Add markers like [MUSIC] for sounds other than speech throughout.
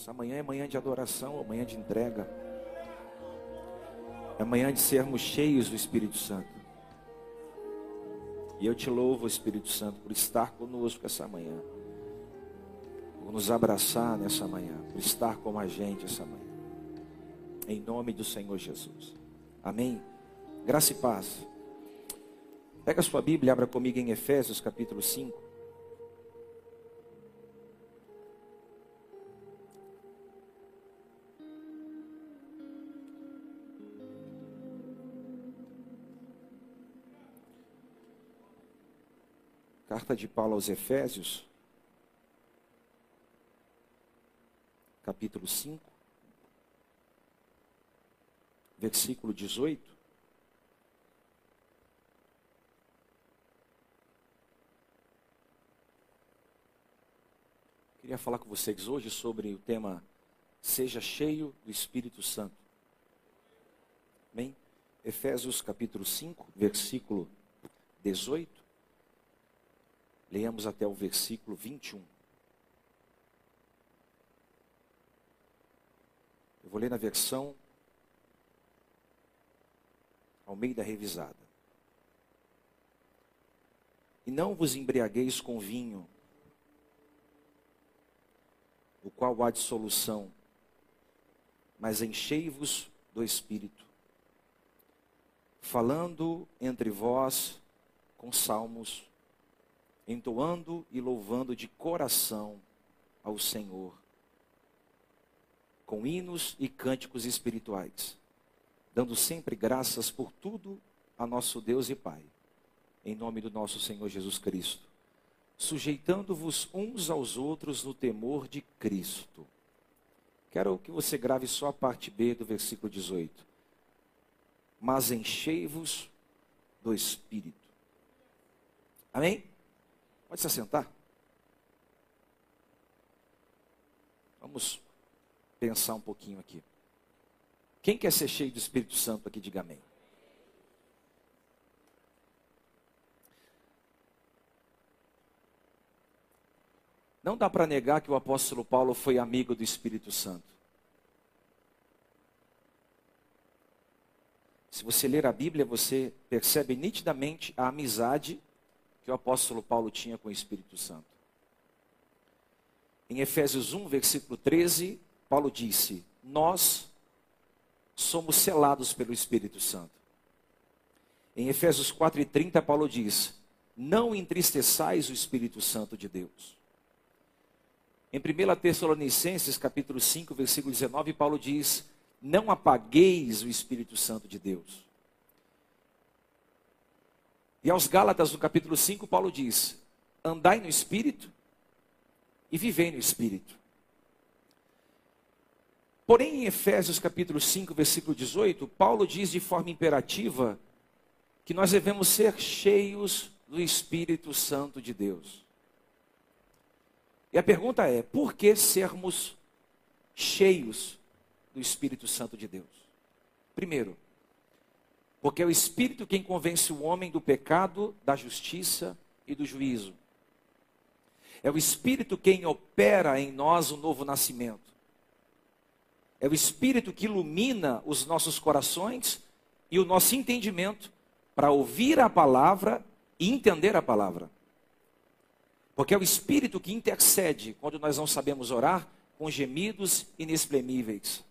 Essa manhã é manhã de adoração, é manhã de entrega. É manhã de sermos cheios do Espírito Santo. E eu te louvo, Espírito Santo, por estar conosco essa manhã. Por nos abraçar nessa manhã. Por estar com a gente essa manhã. Em nome do Senhor Jesus. Amém. Graça e paz. Pega a sua Bíblia abra comigo em Efésios capítulo 5. Carta de Paulo aos Efésios, capítulo 5, versículo 18. Queria falar com vocês hoje sobre o tema Seja cheio do Espírito Santo. Amém? Efésios capítulo 5, versículo 18. Leamos até o versículo 21. Eu vou ler na versão ao meio da revisada. E não vos embriagueis com vinho, o qual há dissolução, mas enchei-vos do Espírito, falando entre vós com salmos, entoando e louvando de coração ao Senhor, com hinos e cânticos espirituais, dando sempre graças por tudo a nosso Deus e Pai, em nome do nosso Senhor Jesus Cristo, sujeitando-vos uns aos outros no temor de Cristo. Quero que você grave só a parte B do versículo 18. Mas enchei-vos do Espírito. Amém? Pode se assentar. Vamos pensar um pouquinho aqui. Quem quer ser cheio do Espírito Santo aqui, diga amém. Não dá para negar que o apóstolo Paulo foi amigo do Espírito Santo. Se você ler a Bíblia, você percebe nitidamente a amizade que o apóstolo Paulo tinha com o Espírito Santo. Em Efésios 1, versículo 13, Paulo disse: Nós somos selados pelo Espírito Santo. Em Efésios 4,30, Paulo diz: Não entristeçais o Espírito Santo de Deus. Em 1 Tessalonicenses, capítulo 5, versículo 19, Paulo diz: Não apagueis o Espírito Santo de Deus. E aos Gálatas, no capítulo 5, Paulo diz: Andai no espírito e vivei no espírito. Porém, em Efésios capítulo 5, versículo 18, Paulo diz de forma imperativa que nós devemos ser cheios do Espírito Santo de Deus. E a pergunta é: por que sermos cheios do Espírito Santo de Deus? Primeiro, porque é o Espírito quem convence o homem do pecado, da justiça e do juízo. É o Espírito quem opera em nós o novo nascimento. É o Espírito que ilumina os nossos corações e o nosso entendimento para ouvir a palavra e entender a palavra. Porque é o Espírito que intercede quando nós não sabemos orar com gemidos inexprimíveis.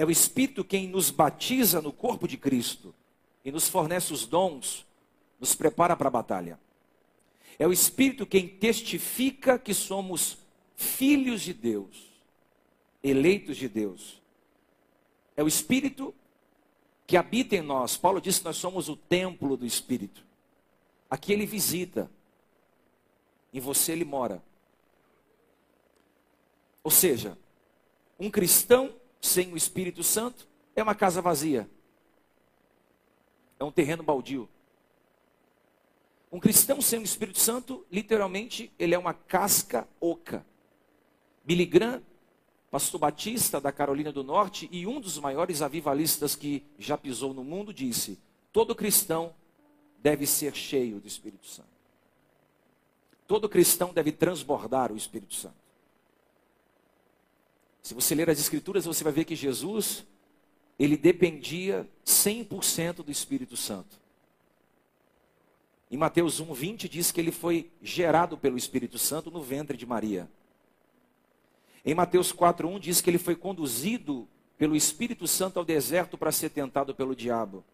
É o Espírito quem nos batiza no corpo de Cristo e nos fornece os dons, nos prepara para a batalha. É o Espírito quem testifica que somos filhos de Deus, eleitos de Deus. É o Espírito que habita em nós. Paulo disse que nós somos o templo do Espírito. Aqui ele visita, em você ele mora. Ou seja, um cristão sem o Espírito Santo é uma casa vazia. É um terreno baldio. Um cristão sem o Espírito Santo, literalmente, ele é uma casca oca. Billy Graham, pastor batista da Carolina do Norte e um dos maiores avivalistas que já pisou no mundo, disse: todo cristão deve ser cheio do Espírito Santo. Todo cristão deve transbordar o Espírito Santo. Se você ler as escrituras, você vai ver que Jesus, ele dependia 100% do Espírito Santo. Em Mateus 1:20 diz que ele foi gerado pelo Espírito Santo no ventre de Maria. Em Mateus 4:1 diz que ele foi conduzido pelo Espírito Santo ao deserto para ser tentado pelo diabo.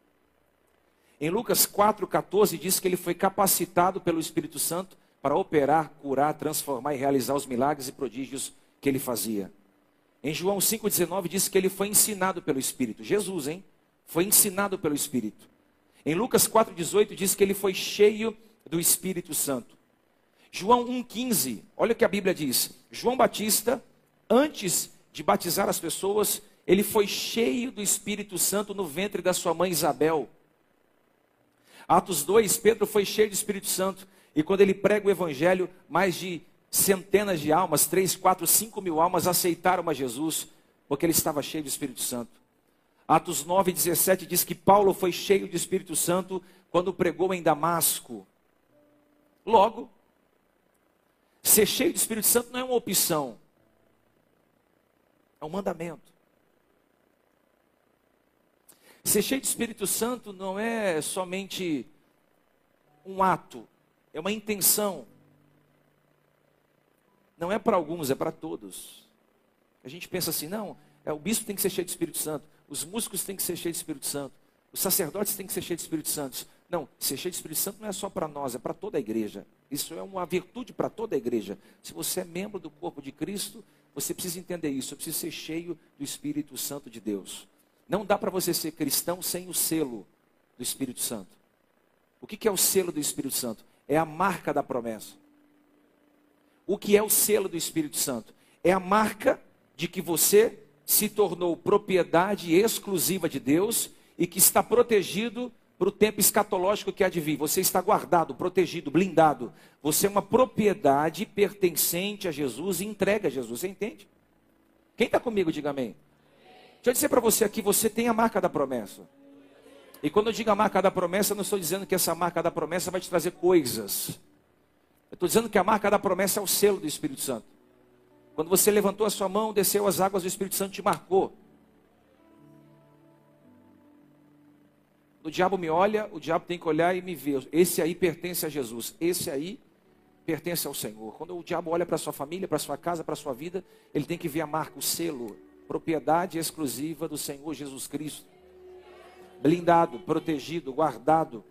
Em Lucas 4,14 diz que ele foi capacitado pelo Espírito Santo para operar, curar, transformar e realizar os milagres e prodígios que ele fazia. Em João 5,19 diz que ele foi ensinado pelo Espírito. Jesus, hein? Foi ensinado pelo Espírito. Em Lucas 4,18 diz que ele foi cheio do Espírito Santo. João 1,15, olha o que a Bíblia diz. João Batista, antes de batizar as pessoas, ele foi cheio do Espírito Santo no ventre da sua mãe Isabel. Atos 2, Pedro foi cheio do Espírito Santo. E quando ele prega o Evangelho, mais de centenas de almas, 3, 4, 5 mil almas aceitaram a Jesus, porque ele estava cheio do Espírito Santo. Atos 9, 17 diz que Paulo foi cheio do Espírito Santo quando pregou em Damasco. Logo, ser cheio do Espírito Santo não é uma opção, é um mandamento. Ser cheio do Espírito Santo não é somente um ato, é uma intenção. Não é para alguns, é para todos. A gente pensa assim, não, é, o bispo tem que ser cheio do Espírito Santo, os músicos têm que ser cheios do Espírito Santo, os sacerdotes têm que ser cheios do Espírito Santo. Não, ser cheio do Espírito Santo não é só para nós, é para toda a igreja. Isso é uma virtude para toda a igreja. Se você é membro do corpo de Cristo, você precisa entender isso. Você precisa ser cheio do Espírito Santo de Deus. Não dá para você ser cristão sem o selo do Espírito Santo. O que é o selo do Espírito Santo? É a marca da promessa. O que é o selo do Espírito Santo? É a marca de que você se tornou propriedade exclusiva de Deus e que está protegido para o tempo escatológico que há de vir. Você está guardado, protegido, blindado. Você é uma propriedade pertencente a Jesus e entrega a Jesus. Você entende? Quem está comigo, diga amém. Deixa eu dizer para você aqui, você tem a marca da promessa. E quando eu digo a marca da promessa, eu não estou dizendo que essa marca da promessa vai te trazer coisas. Eu estou dizendo que a marca da promessa é o selo do Espírito Santo. Quando você levantou a sua mão, desceu as águas do Espírito Santo te marcou. O diabo me olha, o diabo tem que olhar e me ver. Esse aí pertence a Jesus. Esse aí pertence ao Senhor. Quando o diabo olha para sua família, para sua casa, para sua vida, ele tem que ver a marca, o selo propriedade exclusiva do Senhor Jesus Cristo. Blindado, protegido, guardado,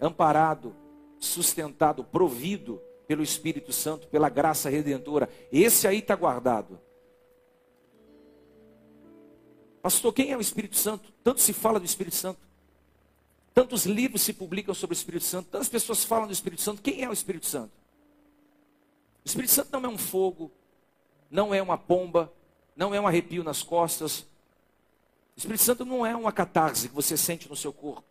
amparado, sustentado, provido pelo Espírito Santo, pela graça redentora. Esse aí está guardado. Pastor, quem é o Espírito Santo? Tanto se fala do Espírito Santo. Tantos livros se publicam sobre o Espírito Santo. Tantas pessoas falam do Espírito Santo. Quem é o Espírito Santo? O Espírito Santo não é um fogo, não é uma pomba, não é um arrepio nas costas. O Espírito Santo não é uma catarse que você sente no seu corpo.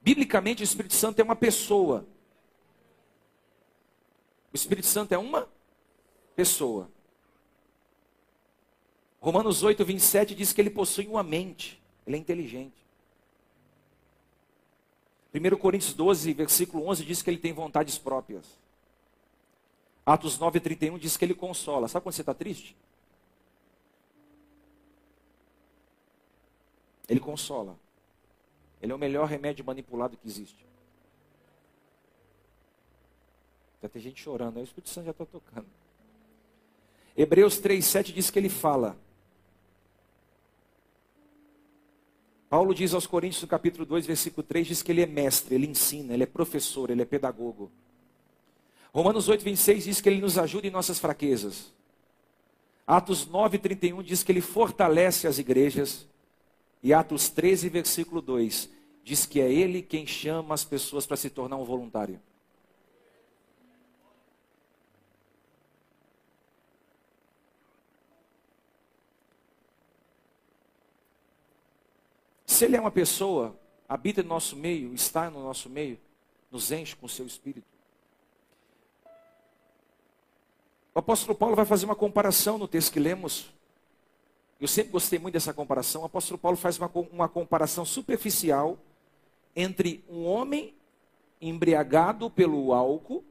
Biblicamente, o Espírito Santo é uma pessoa. O Espírito Santo é uma pessoa. Romanos 8, 27 diz que ele possui uma mente, ele é inteligente. 1 Coríntios 12, versículo 11 diz que ele tem vontades próprias. Atos 9, 31 diz que ele consola. Sabe quando você está triste? Ele consola. Ele é o melhor remédio manipulado que existe. Já tem gente chorando, aí o Espírito Santo já está tocando. Hebreus 3,7 diz que ele fala. Paulo diz aos Coríntios, no capítulo 2, versículo 3, diz que ele é mestre, ele ensina, ele é professor, ele é pedagogo. Romanos 8, 26 diz que ele nos ajuda em nossas fraquezas. Atos 9, 31 diz que ele fortalece as igrejas. E Atos 13, versículo 2, diz que é ele quem chama as pessoas para se tornar um voluntário. Se ele é uma pessoa, habita no nosso meio, está no nosso meio, nos enche com o seu espírito. O apóstolo Paulo vai fazer uma comparação no texto que lemos eu sempre gostei muito dessa comparação. O apóstolo Paulo faz uma, uma comparação superficial entre um homem embriagado pelo álcool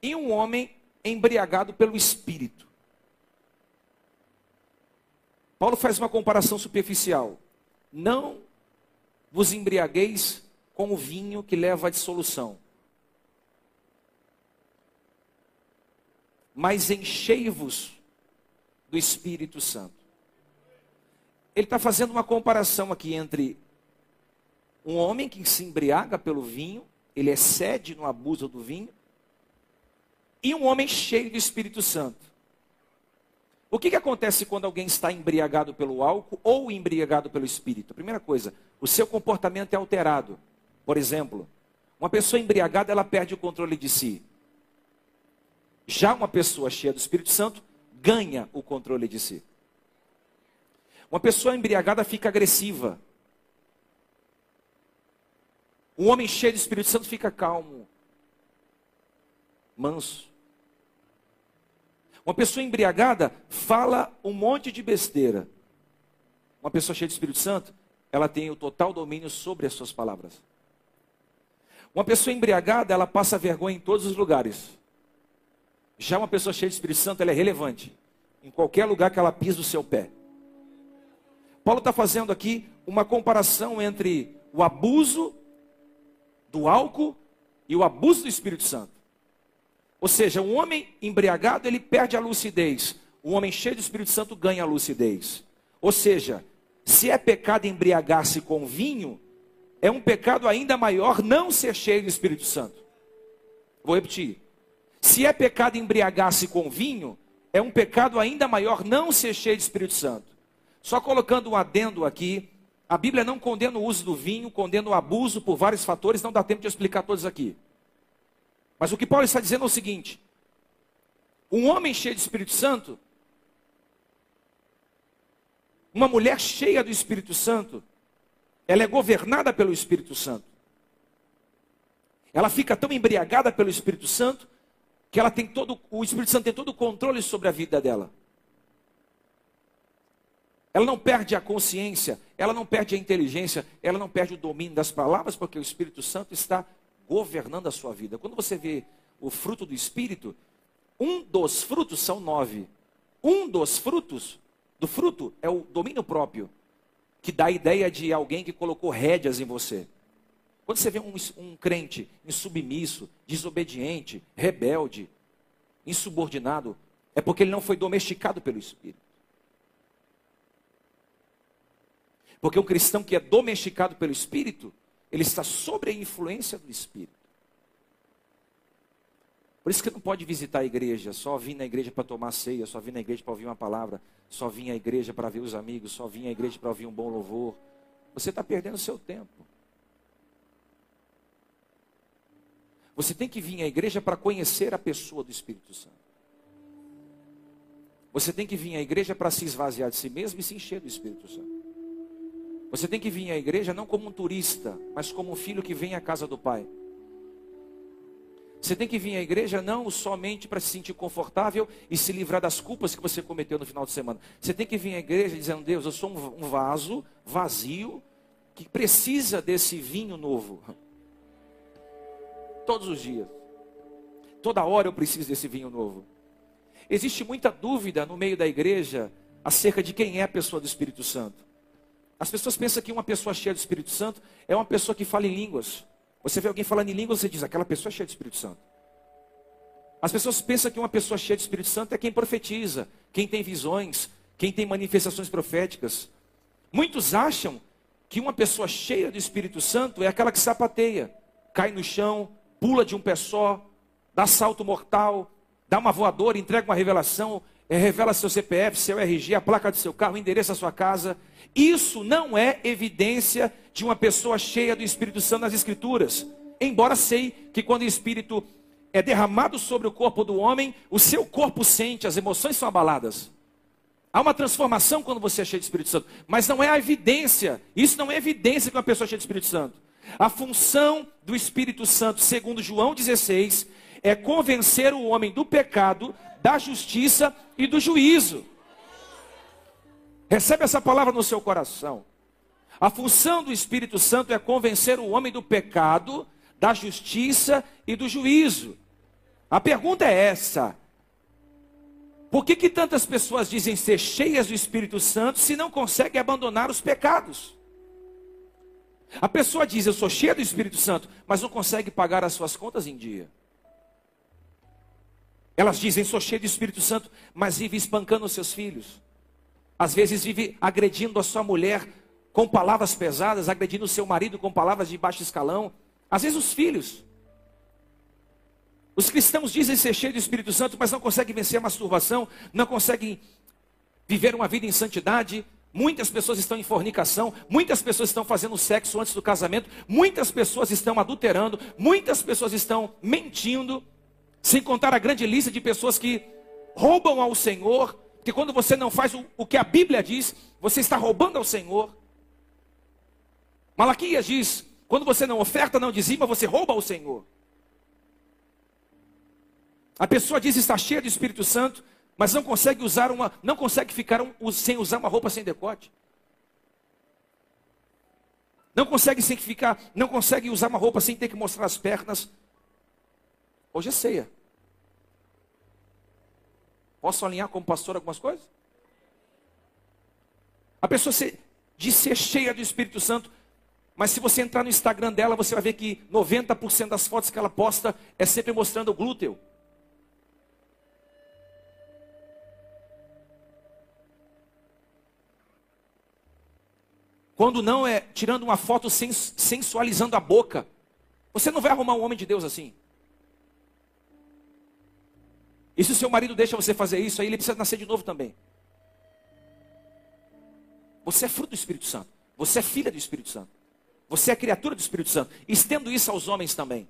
e um homem embriagado pelo espírito. Paulo faz uma comparação superficial. Não vos embriagueis com o vinho que leva à dissolução, mas enchei-vos do Espírito Santo. Ele está fazendo uma comparação aqui entre um homem que se embriaga pelo vinho, ele excede no abuso do vinho, e um homem cheio do Espírito Santo. O que, que acontece quando alguém está embriagado pelo álcool ou embriagado pelo Espírito? A primeira coisa, o seu comportamento é alterado. Por exemplo, uma pessoa embriagada, ela perde o controle de si. Já uma pessoa cheia do Espírito Santo ganha o controle de si. Uma pessoa embriagada fica agressiva. Um homem cheio do Espírito Santo fica calmo, manso. Uma pessoa embriagada fala um monte de besteira. Uma pessoa cheia de Espírito Santo, ela tem o total domínio sobre as suas palavras. Uma pessoa embriagada, ela passa vergonha em todos os lugares. Já uma pessoa cheia de Espírito Santo, ela é relevante. Em qualquer lugar que ela pisa o seu pé. Paulo está fazendo aqui uma comparação entre o abuso do álcool e o abuso do Espírito Santo. Ou seja, um homem embriagado, ele perde a lucidez. Um homem cheio do Espírito Santo ganha a lucidez. Ou seja, se é pecado embriagar-se com vinho, é um pecado ainda maior não ser cheio do Espírito Santo. Vou repetir. Se é pecado embriagar-se com vinho, é um pecado ainda maior não ser cheio do Espírito Santo. Só colocando um adendo aqui, a Bíblia não condena o uso do vinho, condena o abuso por vários fatores, não dá tempo de explicar todos aqui. Mas o que Paulo está dizendo é o seguinte: um homem cheio de Espírito Santo, uma mulher cheia do Espírito Santo, ela é governada pelo Espírito Santo. Ela fica tão embriagada pelo Espírito Santo que ela tem todo, o Espírito Santo tem todo o controle sobre a vida dela. Ela não perde a consciência, ela não perde a inteligência, ela não perde o domínio das palavras, porque o Espírito Santo está governando a sua vida. Quando você vê o fruto do Espírito, um dos frutos são nove. Um dos frutos do fruto é o domínio próprio, que dá a ideia de alguém que colocou rédeas em você. Quando você vê um, um crente insubmisso, desobediente, rebelde, insubordinado, é porque ele não foi domesticado pelo Espírito. Porque um cristão que é domesticado pelo Espírito, ele está sob a influência do Espírito. Por isso que não pode visitar a igreja, só vir na igreja para tomar ceia, só vir na igreja para ouvir uma palavra, só vir à igreja para ver os amigos, só vir à igreja para ouvir um bom louvor. Você está perdendo seu tempo. Você tem que vir à igreja para conhecer a pessoa do Espírito Santo. Você tem que vir à igreja para se esvaziar de si mesmo e se encher do Espírito Santo. Você tem que vir à igreja não como um turista, mas como um filho que vem à casa do Pai. Você tem que vir à igreja não somente para se sentir confortável e se livrar das culpas que você cometeu no final de semana. Você tem que vir à igreja dizendo: Deus, eu sou um vaso vazio que precisa desse vinho novo. Todos os dias. Toda hora eu preciso desse vinho novo. Existe muita dúvida no meio da igreja acerca de quem é a pessoa do Espírito Santo. As pessoas pensam que uma pessoa cheia do Espírito Santo é uma pessoa que fala em línguas. Você vê alguém falando em línguas, você diz, aquela pessoa é cheia do Espírito Santo. As pessoas pensam que uma pessoa cheia do Espírito Santo é quem profetiza, quem tem visões, quem tem manifestações proféticas. Muitos acham que uma pessoa cheia do Espírito Santo é aquela que sapateia, cai no chão, pula de um pé só, dá salto mortal, dá uma voadora, entrega uma revelação, é, revela seu CPF, seu RG, a placa do seu carro, o endereço da sua casa. Isso não é evidência de uma pessoa cheia do Espírito Santo nas Escrituras. Embora sei que quando o Espírito é derramado sobre o corpo do homem, o seu corpo sente, as emoções são abaladas. Há uma transformação quando você é cheio de Espírito Santo, mas não é a evidência. Isso não é evidência que uma pessoa é cheia de Espírito Santo. A função do Espírito Santo, segundo João 16, é convencer o homem do pecado, da justiça e do juízo. Recebe essa palavra no seu coração. A função do Espírito Santo é convencer o homem do pecado, da justiça e do juízo. A pergunta é essa: Por que, que tantas pessoas dizem ser cheias do Espírito Santo se não conseguem abandonar os pecados? A pessoa diz, eu sou cheia do Espírito Santo, mas não consegue pagar as suas contas em dia. Elas dizem, sou cheia do Espírito Santo, mas vive espancando os seus filhos. Às vezes vive agredindo a sua mulher com palavras pesadas, agredindo o seu marido com palavras de baixo escalão. Às vezes os filhos. Os cristãos dizem ser cheios do Espírito Santo, mas não conseguem vencer a masturbação, não conseguem viver uma vida em santidade. Muitas pessoas estão em fornicação, muitas pessoas estão fazendo sexo antes do casamento, muitas pessoas estão adulterando, muitas pessoas estão mentindo, sem contar a grande lista de pessoas que roubam ao Senhor, que quando você não faz o, o que a Bíblia diz, você está roubando ao Senhor. Malaquias diz: quando você não oferta, não dizima, você rouba ao Senhor. A pessoa diz estar cheia do Espírito Santo, mas não consegue usar uma, não consegue ficar um, sem usar uma roupa sem decote. Não consegue sem ficar, não consegue usar uma roupa sem ter que mostrar as pernas. Hoje é ceia. Posso alinhar como pastor algumas coisas? A pessoa se, diz ser cheia do Espírito Santo, mas se você entrar no Instagram dela, você vai ver que 90% das fotos que ela posta é sempre mostrando o glúteo. Quando não é tirando uma foto sensualizando a boca. Você não vai arrumar um homem de Deus assim. E se o seu marido deixa você fazer isso, aí ele precisa nascer de novo também. Você é fruto do Espírito Santo. Você é filha do Espírito Santo. Você é criatura do Espírito Santo. Estendo isso aos homens também.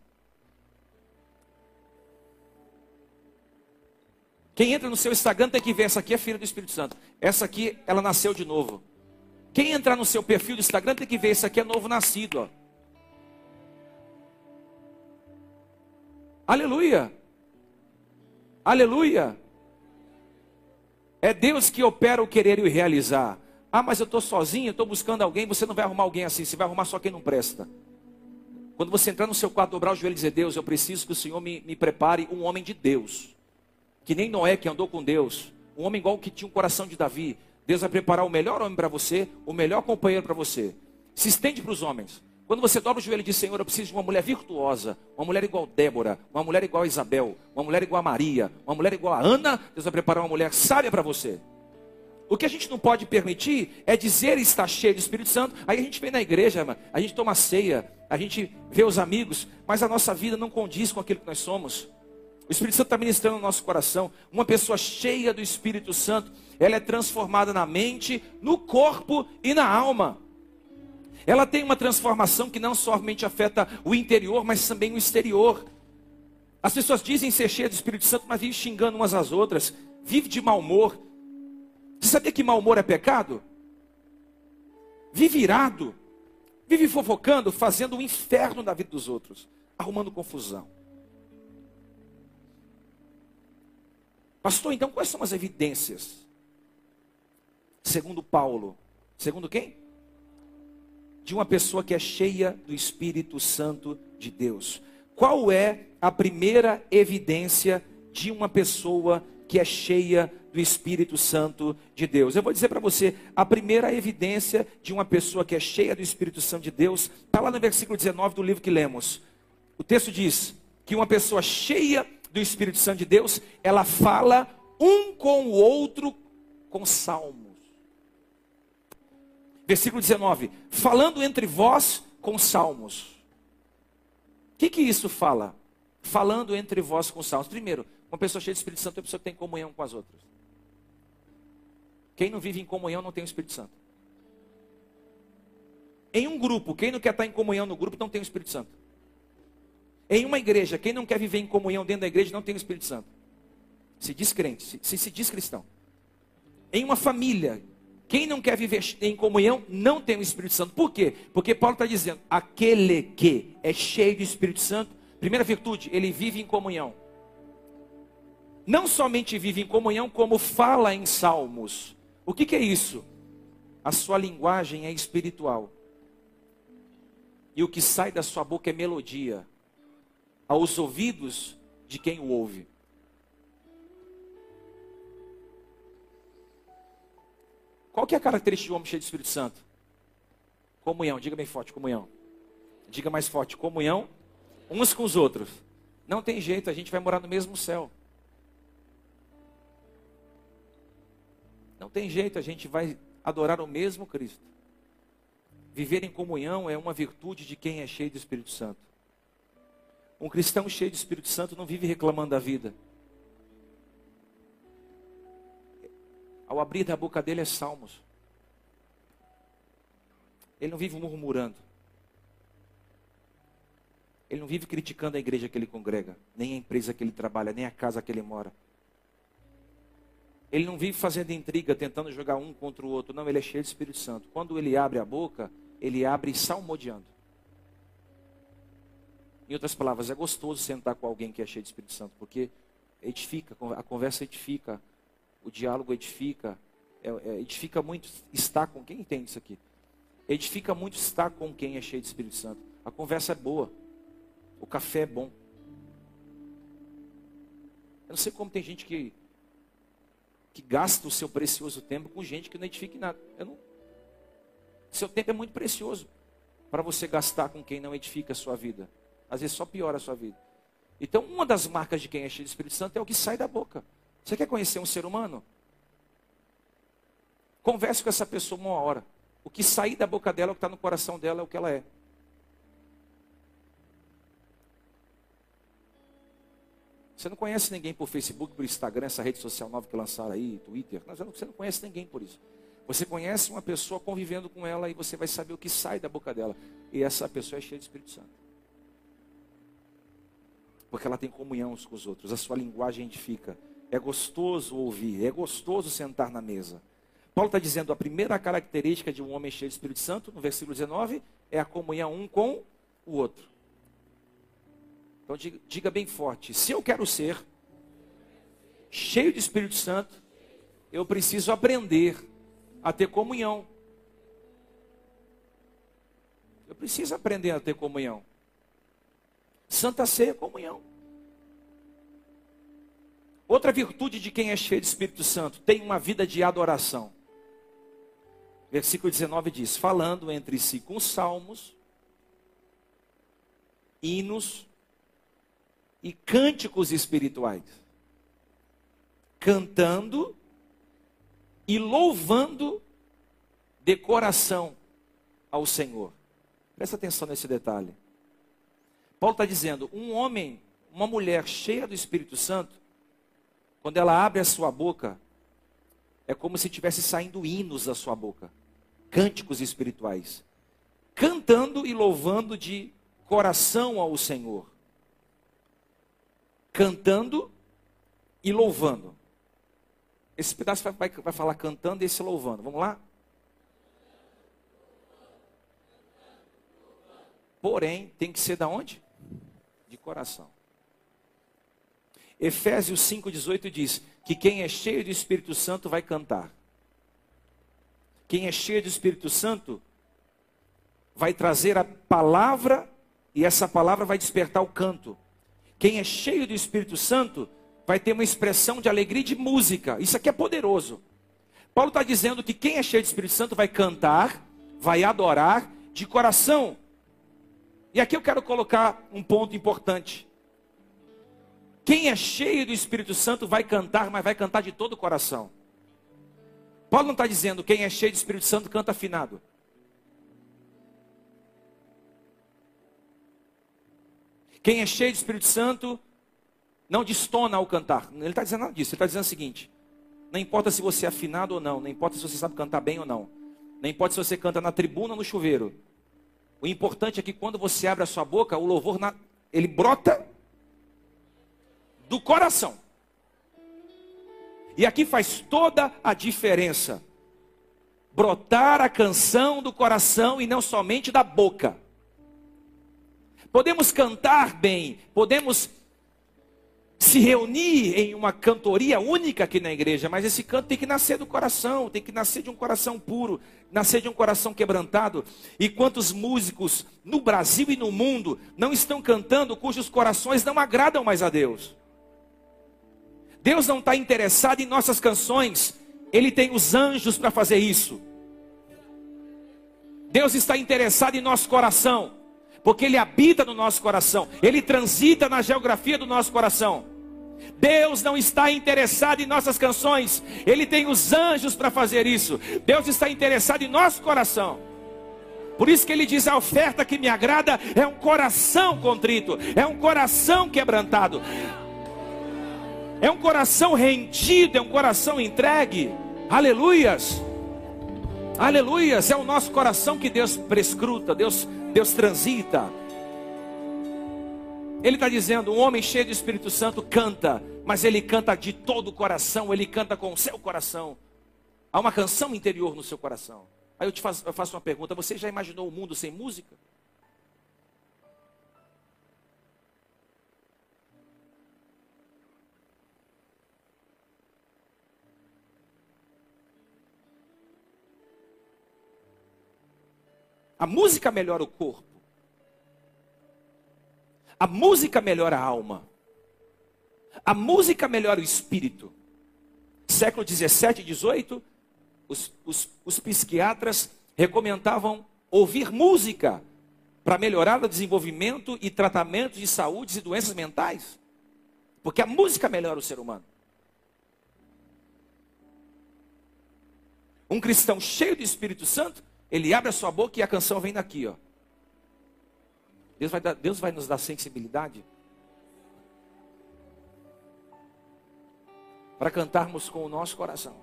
Quem entra no seu Instagram tem que ver, essa aqui é filha do Espírito Santo. Essa aqui, ela nasceu de novo. Quem entrar no seu perfil do Instagram tem que ver, esse aqui é novo nascido. Ó. Aleluia. Aleluia. É Deus que opera o querer e o realizar. Ah, mas eu estou sozinho, estou buscando alguém. Você não vai arrumar alguém assim, você vai arrumar só quem não presta. Quando você entrar no seu quarto, dobrar o joelho e dizer: Deus, eu preciso que o Senhor me, me prepare um homem de Deus. Que nem Noé que andou com Deus. Um homem igual que tinha um coração de Davi. Deus vai preparar o melhor homem para você, o melhor companheiro para você. Se estende para os homens. Quando você dobra o joelho e diz, Senhor, eu preciso de uma mulher virtuosa, uma mulher igual Débora, uma mulher igual Isabel, uma mulher igual a Maria, uma mulher igual a Ana, Deus vai preparar uma mulher sábia para você. O que a gente não pode permitir é dizer estar cheio do Espírito Santo. Aí a gente vem na igreja, a gente toma ceia, a gente vê os amigos, mas a nossa vida não condiz com aquilo que nós somos. O Espírito Santo está ministrando no nosso coração. Uma pessoa cheia do Espírito Santo, ela é transformada na mente, no corpo e na alma. Ela tem uma transformação que não somente afeta o interior, mas também o exterior. As pessoas dizem ser cheias do Espírito Santo, mas vivem xingando umas às outras, vive de mau humor. Você sabia que mau humor é pecado? Vive irado, vive fofocando, fazendo o um inferno na vida dos outros, arrumando confusão. Pastor, então quais são as evidências? Segundo Paulo, segundo quem? De uma pessoa que é cheia do Espírito Santo de Deus. Qual é a primeira evidência de uma pessoa que é cheia do Espírito Santo de Deus? Eu vou dizer para você, a primeira evidência de uma pessoa que é cheia do Espírito Santo de Deus, está lá no versículo 19 do livro que lemos. O texto diz que uma pessoa cheia do Espírito Santo de Deus, ela fala um com o outro com salmos. Versículo 19: falando entre vós com salmos. O que, que isso fala? Falando entre vós com salmos. Primeiro, uma pessoa cheia de Espírito Santo é uma pessoa que tem comunhão com as outras. Quem não vive em comunhão não tem o Espírito Santo. Em um grupo, quem não quer estar em comunhão no grupo não tem o Espírito Santo. Em uma igreja, quem não quer viver em comunhão dentro da igreja não tem o Espírito Santo. Se diz crente, se, se, se diz cristão. Em uma família, quem não quer viver em comunhão não tem o Espírito Santo. Por quê? Porque Paulo está dizendo: aquele que é cheio do Espírito Santo, primeira virtude, ele vive em comunhão. Não somente vive em comunhão, como fala em salmos. O que, que é isso? A sua linguagem é espiritual. E o que sai da sua boca é melodia aos ouvidos de quem o ouve. Qual que é a característica do homem cheio do Espírito Santo? Comunhão, diga bem forte, comunhão. Diga mais forte, comunhão uns com os outros. Não tem jeito, a gente vai morar no mesmo céu. Não tem jeito, a gente vai adorar o mesmo Cristo. Viver em comunhão é uma virtude de quem é cheio do Espírito Santo. Um cristão cheio do Espírito Santo não vive reclamando da vida. Ao abrir da boca dele é salmos. Ele não vive murmurando. Ele não vive criticando a igreja que ele congrega, nem a empresa que ele trabalha, nem a casa que ele mora. Ele não vive fazendo intriga, tentando jogar um contra o outro. Não, ele é cheio de Espírito Santo. Quando ele abre a boca, ele abre salmodiando. Em outras palavras, é gostoso sentar com alguém que é cheio de Espírito Santo, porque edifica, a conversa edifica, o diálogo edifica, é, é, edifica muito estar com quem entende isso aqui. Edifica muito estar com quem é cheio de Espírito Santo. A conversa é boa, o café é bom. Eu não sei como tem gente que que gasta o seu precioso tempo com gente que não edifica nada. Não, seu tempo é muito precioso para você gastar com quem não edifica a sua vida. Às vezes só piora a sua vida. Então, uma das marcas de quem é cheio do Espírito Santo é o que sai da boca. Você quer conhecer um ser humano? Converse com essa pessoa uma hora. O que sair da boca dela, o que está no coração dela, é o que ela é. Você não conhece ninguém por Facebook, por Instagram, essa rede social nova que lançaram aí, Twitter. Você não conhece ninguém por isso. Você conhece uma pessoa convivendo com ela e você vai saber o que sai da boca dela. E essa pessoa é cheia de Espírito Santo. Porque ela tem comunhão uns com os outros, a sua linguagem edifica. É gostoso ouvir, é gostoso sentar na mesa. Paulo está dizendo a primeira característica de um homem cheio de Espírito Santo, no versículo 19, é a comunhão um com o outro. Então diga, diga bem forte: se eu quero ser cheio de Espírito Santo, eu preciso aprender a ter comunhão. Eu preciso aprender a ter comunhão. Santa Ceia comunhão. Outra virtude de quem é cheio de Espírito Santo tem uma vida de adoração. Versículo 19 diz: falando entre si com salmos, hinos e cânticos espirituais, cantando e louvando de coração ao Senhor. Presta atenção nesse detalhe. Paulo está dizendo: um homem, uma mulher cheia do Espírito Santo, quando ela abre a sua boca, é como se estivesse saindo hinos da sua boca, cânticos espirituais, cantando e louvando de coração ao Senhor. Cantando e louvando. Esse pedaço vai, vai, vai falar cantando e esse louvando. Vamos lá? Porém, tem que ser da onde? De coração. Efésios 5,18 diz que quem é cheio do Espírito Santo vai cantar. Quem é cheio do Espírito Santo vai trazer a palavra e essa palavra vai despertar o canto. Quem é cheio do Espírito Santo vai ter uma expressão de alegria e de música. Isso aqui é poderoso. Paulo está dizendo que quem é cheio do Espírito Santo vai cantar, vai adorar de coração. E aqui eu quero colocar um ponto importante. Quem é cheio do Espírito Santo vai cantar, mas vai cantar de todo o coração. Paulo não está dizendo quem é cheio do Espírito Santo canta afinado. Quem é cheio do Espírito Santo não destona ao cantar. Ele está dizendo nada disso. Ele está dizendo o seguinte: não importa se você é afinado ou não, não importa se você sabe cantar bem ou não, não importa se você canta na tribuna ou no chuveiro. O importante é que quando você abre a sua boca, o louvor na... ele brota do coração. E aqui faz toda a diferença. Brotar a canção do coração e não somente da boca. Podemos cantar bem, podemos se reunir em uma cantoria única aqui na igreja, mas esse canto tem que nascer do coração, tem que nascer de um coração puro, nascer de um coração quebrantado. E quantos músicos no Brasil e no mundo não estão cantando cujos corações não agradam mais a Deus? Deus não está interessado em nossas canções Ele tem os anjos para fazer isso. Deus está interessado em nosso coração, porque Ele habita no nosso coração, Ele transita na geografia do nosso coração. Deus não está interessado em nossas canções, Ele tem os anjos para fazer isso. Deus está interessado em nosso coração. Por isso que ele diz: a oferta que me agrada é um coração contrito, é um coração quebrantado, é um coração rendido, é um coração entregue. Aleluias, aleluias, é o nosso coração que Deus prescruta, Deus, Deus transita. Ele está dizendo: um homem cheio do Espírito Santo canta, mas ele canta de todo o coração, ele canta com o seu coração. Há uma canção interior no seu coração. Aí eu te faço, eu faço uma pergunta: você já imaginou o um mundo sem música? A música melhora o corpo. A música melhora a alma. A música melhora o espírito. Século 17 e 18, os, os, os psiquiatras recomendavam ouvir música para melhorar o desenvolvimento e tratamento de saúde e doenças mentais. Porque a música melhora o ser humano. Um cristão cheio do Espírito Santo, ele abre a sua boca e a canção vem daqui, ó. Deus vai, dar, Deus vai nos dar sensibilidade para cantarmos com o nosso coração.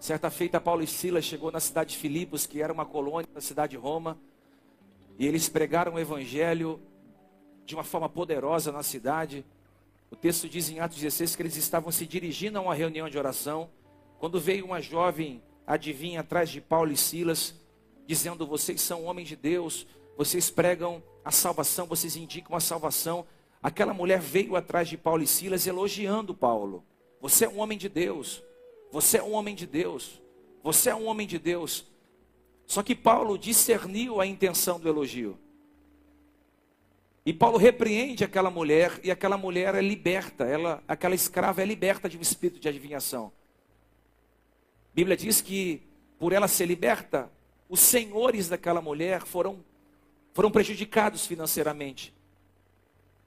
Certa feita, Paulo e Silas chegou na cidade de Filipos, que era uma colônia da cidade de Roma, e eles pregaram o evangelho de uma forma poderosa na cidade. O texto diz em Atos 16 que eles estavam se dirigindo a uma reunião de oração, quando veio uma jovem adivinha atrás de Paulo e Silas, dizendo: Vocês são homens de Deus, vocês pregam a salvação, vocês indicam a salvação. Aquela mulher veio atrás de Paulo e Silas elogiando Paulo. Você é um homem de Deus. Você é um homem de Deus. Você é um homem de Deus. Só que Paulo discerniu a intenção do elogio. E Paulo repreende aquela mulher e aquela mulher é liberta, ela, aquela escrava é liberta de um espírito de adivinhação. A Bíblia diz que por ela ser liberta, os senhores daquela mulher foram foram prejudicados financeiramente.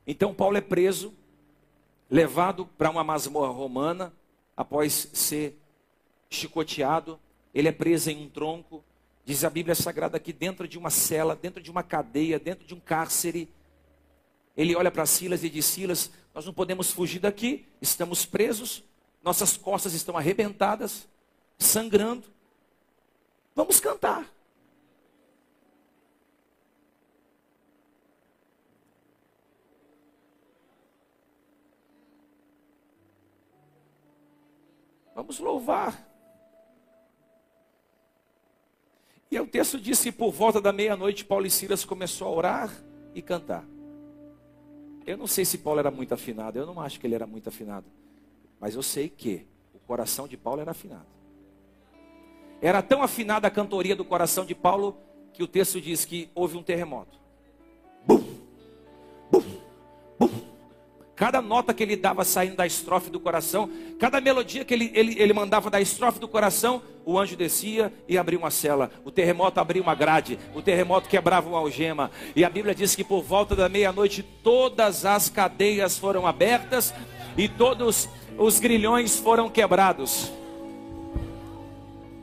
Então Paulo é preso, levado para uma masmorra romana, após ser chicoteado, ele é preso em um tronco. Diz a Bíblia Sagrada que dentro de uma cela, dentro de uma cadeia, dentro de um cárcere, ele olha para Silas e diz: Silas, nós não podemos fugir daqui, estamos presos, nossas costas estão arrebentadas, sangrando. Vamos cantar. Vamos louvar. E o texto diz que por volta da meia-noite Paulo e Silas começou a orar e cantar. Eu não sei se Paulo era muito afinado, eu não acho que ele era muito afinado. Mas eu sei que o coração de Paulo era afinado. Era tão afinada a cantoria do coração de Paulo que o texto diz que houve um terremoto. Bum, bum, bum. Cada nota que ele dava saindo da estrofe do coração, cada melodia que ele, ele, ele mandava da estrofe do coração, o anjo descia e abria uma cela. O terremoto abria uma grade. O terremoto quebrava uma algema. E a Bíblia diz que por volta da meia-noite todas as cadeias foram abertas e todos os grilhões foram quebrados.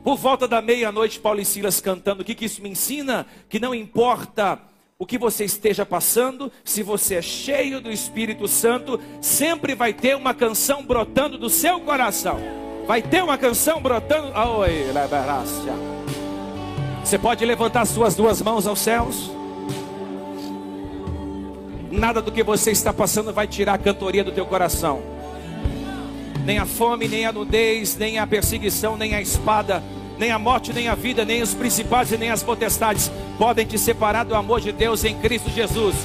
Por volta da meia-noite, Paulo e Silas cantando. O que, que isso me ensina? Que não importa o que você esteja passando, se você é cheio do Espírito Santo, sempre vai ter uma canção brotando do seu coração. Vai ter uma canção brotando. Oi, Você pode levantar suas duas mãos aos céus. Nada do que você está passando vai tirar a cantoria do teu coração. Nem a fome, nem a nudez, nem a perseguição, nem a espada nem a morte, nem a vida, nem os principais e nem as potestades podem te separar do amor de Deus em Cristo Jesus.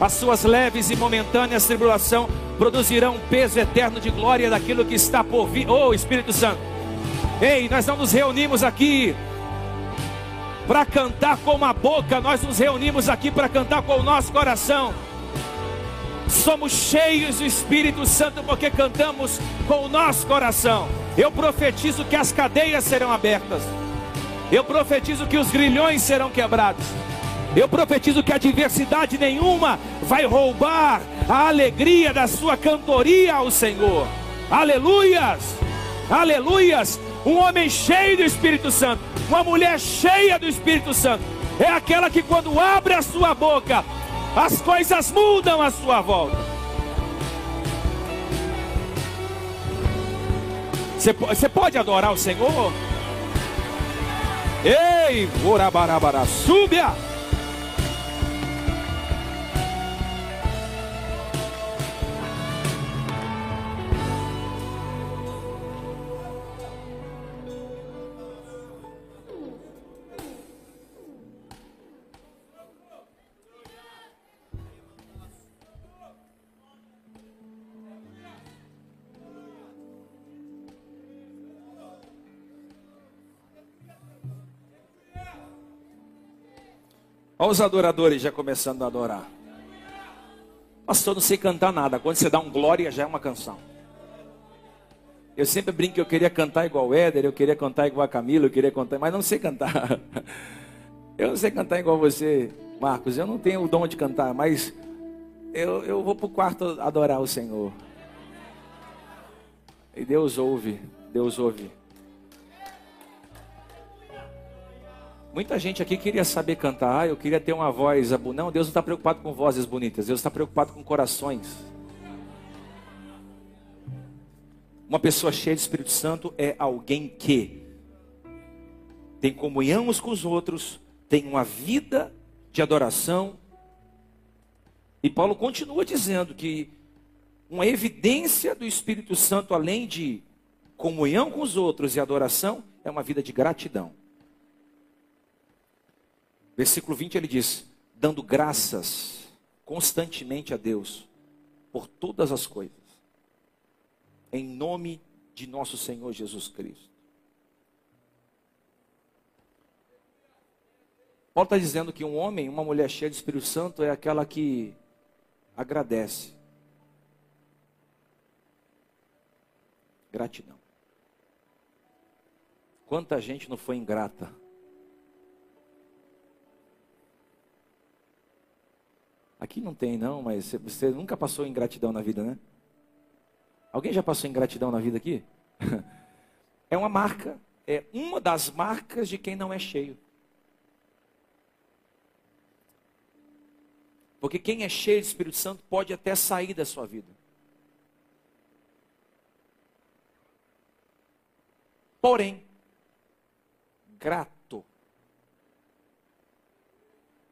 As suas leves e momentâneas tribulações produzirão um peso eterno de glória daquilo que está por vir. Oh, Espírito Santo. Ei, nós não nos reunimos aqui para cantar com uma boca, nós nos reunimos aqui para cantar com o nosso coração. Somos cheios do Espírito Santo porque cantamos com o nosso coração. Eu profetizo que as cadeias serão abertas. Eu profetizo que os grilhões serão quebrados. Eu profetizo que a adversidade nenhuma vai roubar a alegria da sua cantoria ao Senhor. Aleluias! Aleluias! Um homem cheio do Espírito Santo, uma mulher cheia do Espírito Santo, é aquela que quando abre a sua boca, as coisas mudam à sua volta. Você pode adorar o Senhor? Ei, Borabarabara, súbia! Olha os adoradores já começando a adorar. Pastor, não sei cantar nada. Quando você dá um glória, já é uma canção. Eu sempre brinco que eu queria cantar igual o Éder, eu queria cantar igual a Camila, eu queria cantar, mas não sei cantar. [LAUGHS] Eu não sei cantar igual você, Marcos. Eu não tenho o dom de cantar, mas eu, eu vou para o quarto adorar o Senhor. E Deus ouve, Deus ouve. Muita gente aqui queria saber cantar, ah, eu queria ter uma voz. Não, Deus não está preocupado com vozes bonitas, Deus está preocupado com corações. Uma pessoa cheia de Espírito Santo é alguém que tem comunhão uns com os outros, tem uma vida de adoração. E Paulo continua dizendo que uma evidência do Espírito Santo, além de comunhão com os outros e adoração, é uma vida de gratidão. Versículo 20 ele diz: dando graças constantemente a Deus por todas as coisas, em nome de nosso Senhor Jesus Cristo. Paulo está dizendo que um homem, uma mulher cheia de Espírito Santo é aquela que agradece. Gratidão. Quanta gente não foi ingrata Aqui não tem, não, mas você nunca passou ingratidão na vida, né? Alguém já passou ingratidão na vida aqui? [LAUGHS] é uma marca, é uma das marcas de quem não é cheio. Porque quem é cheio do Espírito Santo pode até sair da sua vida. Porém, grato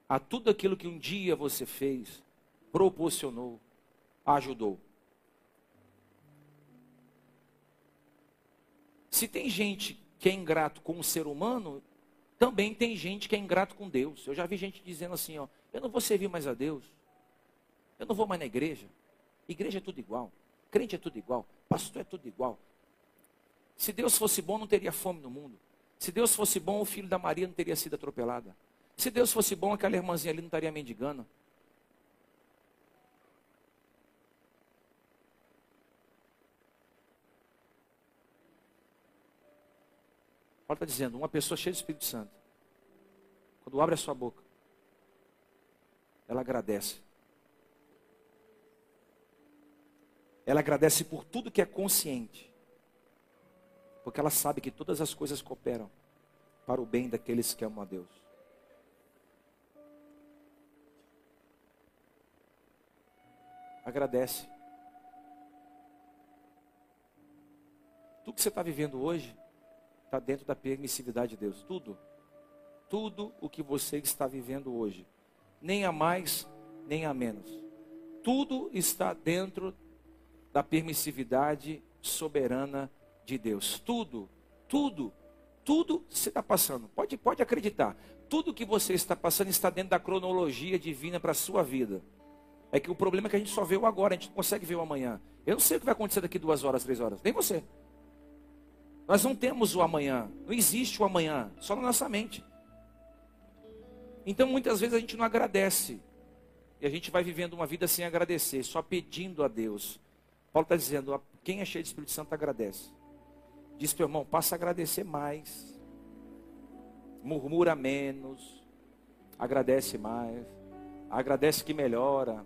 a tudo aquilo que um dia você fez, proporcionou, ajudou. Se tem gente que é ingrato com o ser humano, também tem gente que é ingrato com Deus. Eu já vi gente dizendo assim, ó, eu não vou servir mais a Deus. Eu não vou mais na igreja. Igreja é tudo igual. Crente é tudo igual. Pastor é tudo igual. Se Deus fosse bom, não teria fome no mundo. Se Deus fosse bom, o filho da Maria não teria sido atropelada. Se Deus fosse bom, aquela irmãzinha ali não estaria mendigando. Paulo está dizendo, uma pessoa cheia de Espírito Santo, quando abre a sua boca, ela agradece. Ela agradece por tudo que é consciente. Porque ela sabe que todas as coisas cooperam para o bem daqueles que amam a Deus. Agradece. Tudo que você está vivendo hoje está dentro da permissividade de Deus. Tudo. Tudo o que você está vivendo hoje. Nem a mais, nem a menos. Tudo está dentro da permissividade soberana de Deus. Tudo, tudo, tudo você está passando. Pode, pode acreditar. Tudo que você está passando está dentro da cronologia divina para a sua vida. É que o problema é que a gente só vê o agora, a gente não consegue ver o amanhã. Eu não sei o que vai acontecer daqui duas horas, três horas, nem você. Nós não temos o amanhã, não existe o amanhã, só na nossa mente. Então muitas vezes a gente não agradece. e a gente vai vivendo uma vida sem agradecer, só pedindo a Deus. Paulo está dizendo: quem é cheio de Espírito Santo agradece. Diz para o irmão: passa a agradecer mais, murmura menos, agradece mais, agradece que melhora,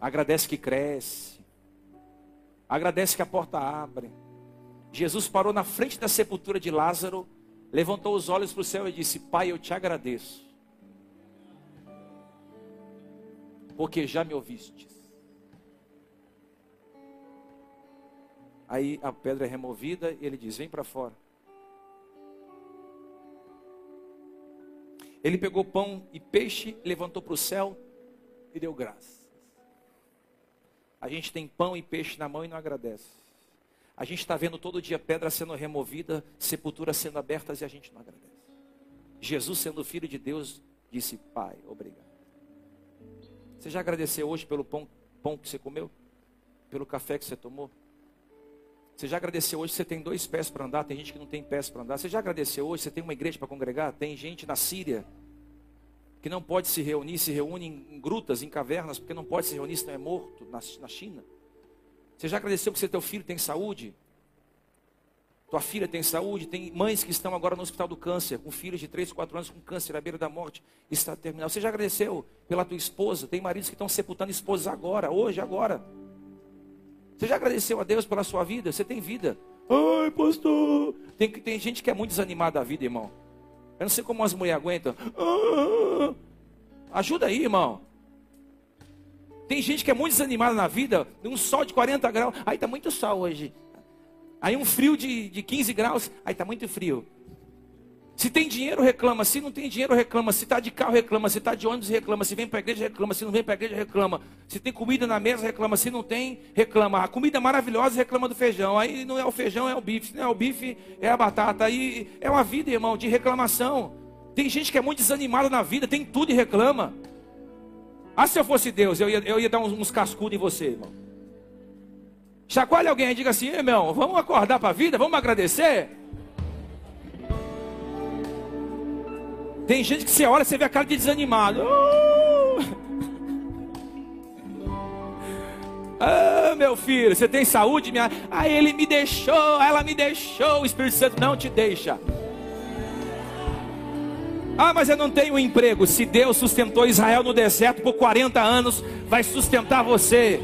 agradece que cresce, agradece que a porta abre. Jesus parou na frente da sepultura de Lázaro, levantou os olhos para o céu e disse: Pai, eu te agradeço, porque já me ouvistes. Aí a pedra é removida e ele diz: Vem para fora. Ele pegou pão e peixe, levantou para o céu e deu graças. A gente tem pão e peixe na mão e não agradece. A gente está vendo todo dia pedra sendo removida, sepulturas sendo abertas e a gente não agradece. Jesus, sendo filho de Deus, disse: Pai, obrigado. Você já agradeceu hoje pelo pão, pão que você comeu? Pelo café que você tomou? Você já agradeceu hoje? Você tem dois pés para andar, tem gente que não tem pés para andar. Você já agradeceu hoje? Você tem uma igreja para congregar? Tem gente na Síria que não pode se reunir, se reúne em grutas, em cavernas, porque não pode se reunir se não é morto na, na China. Você já agradeceu porque teu filho tem saúde? Tua filha tem saúde? Tem mães que estão agora no hospital do câncer, com filhos de 3, 4 anos com câncer à beira da morte, está terminal. Você já agradeceu pela tua esposa? Tem maridos que estão sepultando esposas agora, hoje, agora. Você já agradeceu a Deus pela sua vida? Você tem vida. Ai, pastor. Tem, tem gente que é muito desanimada da vida, irmão. Eu não sei como as mulheres aguentam. Ah, ajuda aí, irmão. Tem gente que é muito desanimada na vida, um sol de 40 graus. Aí está muito sol hoje. Aí um frio de, de 15 graus. Aí está muito frio. Se tem dinheiro, reclama. Se não tem dinheiro, reclama. Se está de carro, reclama. Se está de ônibus, reclama. Se vem para a igreja, reclama. Se não vem para a igreja, reclama. Se tem comida na mesa, reclama. Se não tem, reclama. A comida maravilhosa, reclama do feijão. Aí não é o feijão, é o bife. Se não é o bife, é a batata. Aí é uma vida, irmão, de reclamação. Tem gente que é muito desanimada na vida, tem tudo e reclama. Ah, se eu fosse Deus, eu ia, eu ia dar uns, uns cascudos em você, irmão. Chacoalhe alguém e diga assim, irmão, vamos acordar para a vida, vamos agradecer. Tem gente que você olha, você vê a cara de desanimado. Uh! [LAUGHS] Ah, meu filho, você tem saúde? Minha... Ah, ele me deixou, ela me deixou. O Espírito Santo não te deixa. Ah, mas eu não tenho emprego. Se Deus sustentou Israel no deserto por 40 anos, vai sustentar você.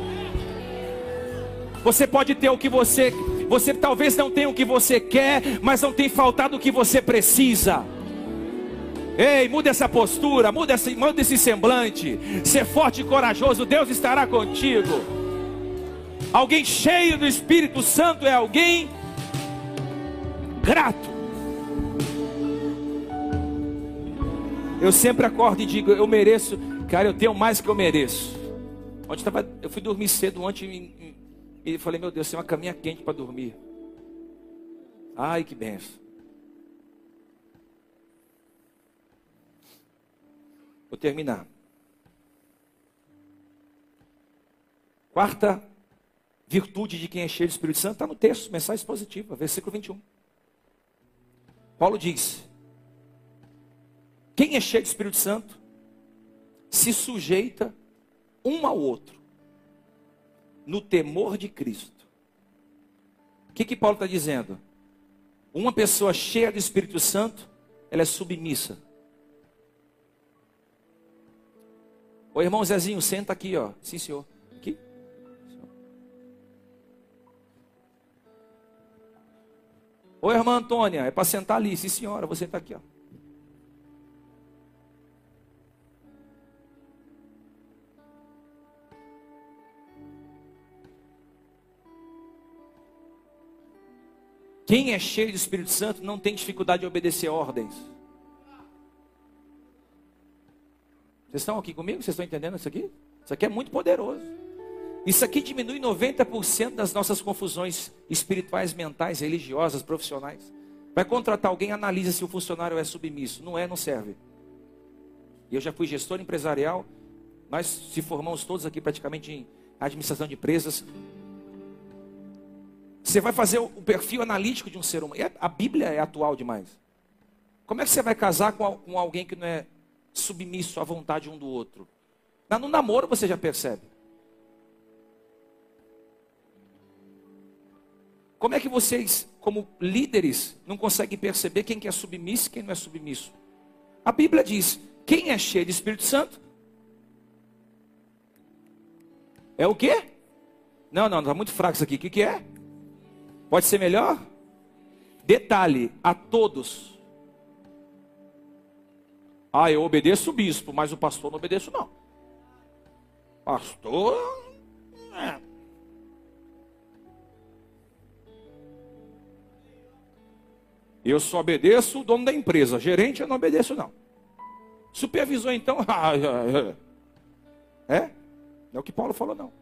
Você pode ter o que você, você talvez não tenha o que você quer, mas não tem faltado o que você precisa. Ei, muda essa postura, muda esse, muda esse semblante. Ser forte e corajoso, Deus estará contigo. Alguém cheio do Espírito Santo é alguém grato. Eu sempre acordo e digo: Eu mereço, cara, eu tenho mais que eu mereço. Ontem tava, eu fui dormir cedo ontem e, e falei: Meu Deus, tem uma caminha quente para dormir. Ai, que benção. Vou terminar. Quarta virtude de quem é cheio do Espírito Santo está no texto, mensagem positiva, versículo 21. Paulo diz: Quem é cheio do Espírito Santo se sujeita um ao outro no temor de Cristo. O que, que Paulo está dizendo? Uma pessoa cheia do Espírito Santo, ela é submissa Ô irmão Zezinho, senta aqui, ó. Sim, senhor. Aqui. Ô irmã Antônia, é para sentar ali. Sim, senhora, você está aqui, ó. Quem é cheio do Espírito Santo não tem dificuldade de obedecer ordens. Vocês estão aqui comigo? Vocês estão entendendo isso aqui? Isso aqui é muito poderoso. Isso aqui diminui 90% das nossas confusões espirituais, mentais, religiosas, profissionais. Vai contratar alguém, analisa se o funcionário é submisso. Não é, não serve. Eu já fui gestor empresarial. Nós se formamos todos aqui praticamente em administração de empresas. Você vai fazer o perfil analítico de um ser humano. A Bíblia é atual demais. Como é que você vai casar com alguém que não é submisso à vontade um do outro. No namoro você já percebe. Como é que vocês, como líderes, não conseguem perceber quem que é submisso e quem não é submisso? A Bíblia diz: quem é cheio de Espírito Santo? É o quê? Não, não, está muito fraco isso aqui. O que, que é? Pode ser melhor? Detalhe, a todos. Ah, eu obedeço o bispo, mas o pastor não obedeço não. Pastor, é. Eu só obedeço o dono da empresa. Gerente eu não obedeço, não. Supervisor, então. [LAUGHS] Ah, é? Não é o que Paulo falou, não.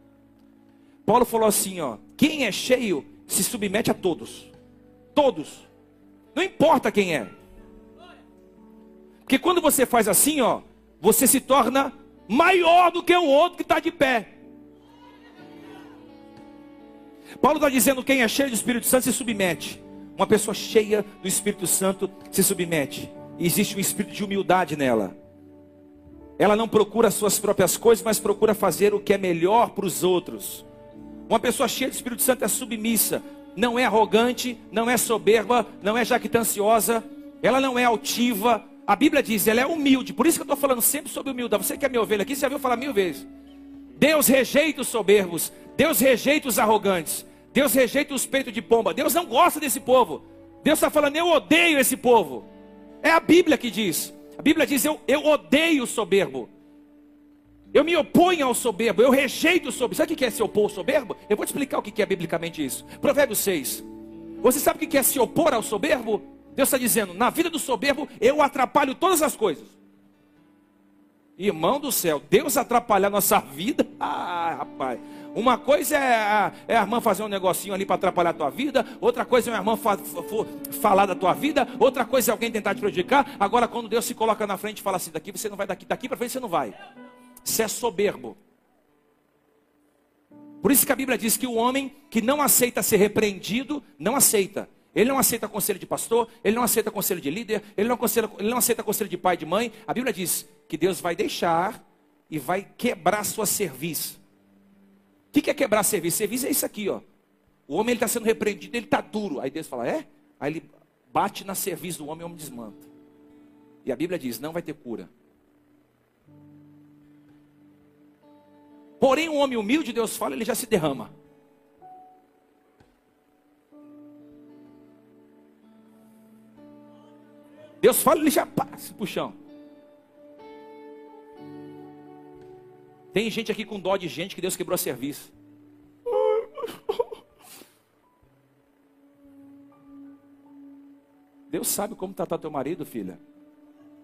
Paulo falou assim: ó, quem é cheio se submete a todos. Todos. Não importa quem é. Porque quando você faz assim, ó, você se torna maior do que o outro que está de pé. Paulo está dizendo: quem é cheio do Espírito Santo se submete. Uma pessoa cheia do Espírito Santo se submete. E existe um espírito de humildade nela. Ela não procura suas próprias coisas, mas procura fazer o que é melhor para os outros. Uma pessoa cheia do Espírito Santo é submissa, não é arrogante, não é soberba, não é jactanciosa, ela não é altiva. A Bíblia diz, ela é humilde. Por isso que eu estou falando sempre sobre humildade. Você que é minha ovelha aqui, você já viu falar mil vezes. Deus rejeita os soberbos, Deus rejeita os arrogantes. Deus rejeita os peitos de pomba. Deus não gosta desse povo. Deus está falando, eu odeio esse povo. É a Bíblia que diz. A Bíblia diz, eu, eu odeio o soberbo. Eu me oponho ao soberbo, eu rejeito o soberbo. Sabe o que é se opor ao soberbo? Eu vou te explicar o que é biblicamente isso. Provérbios 6. Você sabe o que é se opor ao soberbo? Deus está dizendo, na vida do soberbo eu atrapalho todas as coisas. Irmão do céu, Deus atrapalhar nossa vida? [LAUGHS] Ah, rapaz. Uma coisa é a, é a irmã fazer um negocinho ali para atrapalhar a tua vida, outra coisa é uma irmã fa, fa, falar da tua vida, outra coisa é alguém tentar te prejudicar. Agora, quando Deus se coloca na frente e fala assim: daqui você não vai, daqui, daqui para frente você não vai. Você é soberbo. Por isso que a Bíblia diz que o homem que não aceita ser repreendido, não aceita. Ele não aceita conselho de pastor, ele não aceita conselho de líder, ele não, conselho, ele não aceita conselho de pai e de mãe. A Bíblia diz que Deus vai deixar e vai quebrar sua serviço. O que, é quebrar serviço? Serviço é isso aqui, ó. O homem está sendo repreendido, ele está duro. Aí Deus fala, é? Aí ele bate na serviço do homem e o homem desmanta. E a Bíblia diz, não vai ter cura. Porém, um homem humilde, Deus fala, ele já se derrama. Deus fala, ele já passa pro chão. Tem gente aqui com dó de gente que Deus quebrou serviço. Deus sabe como tratar teu marido, filha.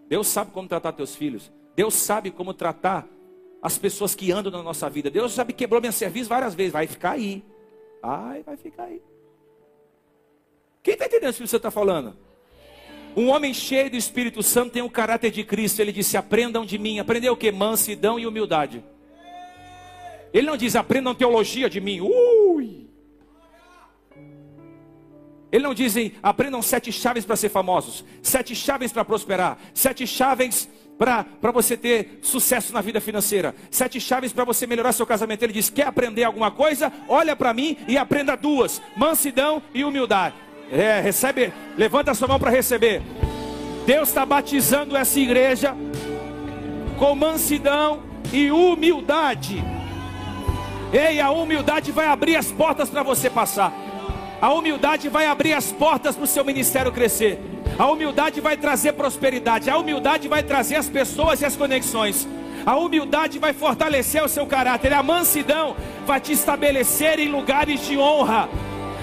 Deus sabe como tratar teus filhos. Deus sabe como tratar as pessoas que andam na nossa vida. Deus sabe que quebrou minha serviço várias vezes. Vai ficar aí. Ai, vai ficar aí. Quem está entendendo o que você está falando? Um homem cheio do Espírito Santo tem o caráter de Cristo. Ele disse: aprendam de mim. Aprendeu o que? Mansidão e humildade. Ele não diz aprendam teologia de mim. Ui. Ele não diz aprendam sete chaves para ser famosos, sete chaves para prosperar, sete chaves para você ter sucesso na vida financeira, sete chaves para você melhorar seu casamento. Ele diz: quer aprender alguma coisa? Olha para mim e aprenda duas: mansidão e humildade. É, recebe, levanta a sua mão para receber. Deus está batizando essa igreja com mansidão e humildade. Ei, a humildade vai abrir as portas para você passar. A humildade vai abrir as portas para o seu ministério crescer. A humildade vai trazer prosperidade. A humildade vai trazer as pessoas e as conexões. A humildade vai fortalecer o seu caráter. A mansidão vai te estabelecer em lugares de honra.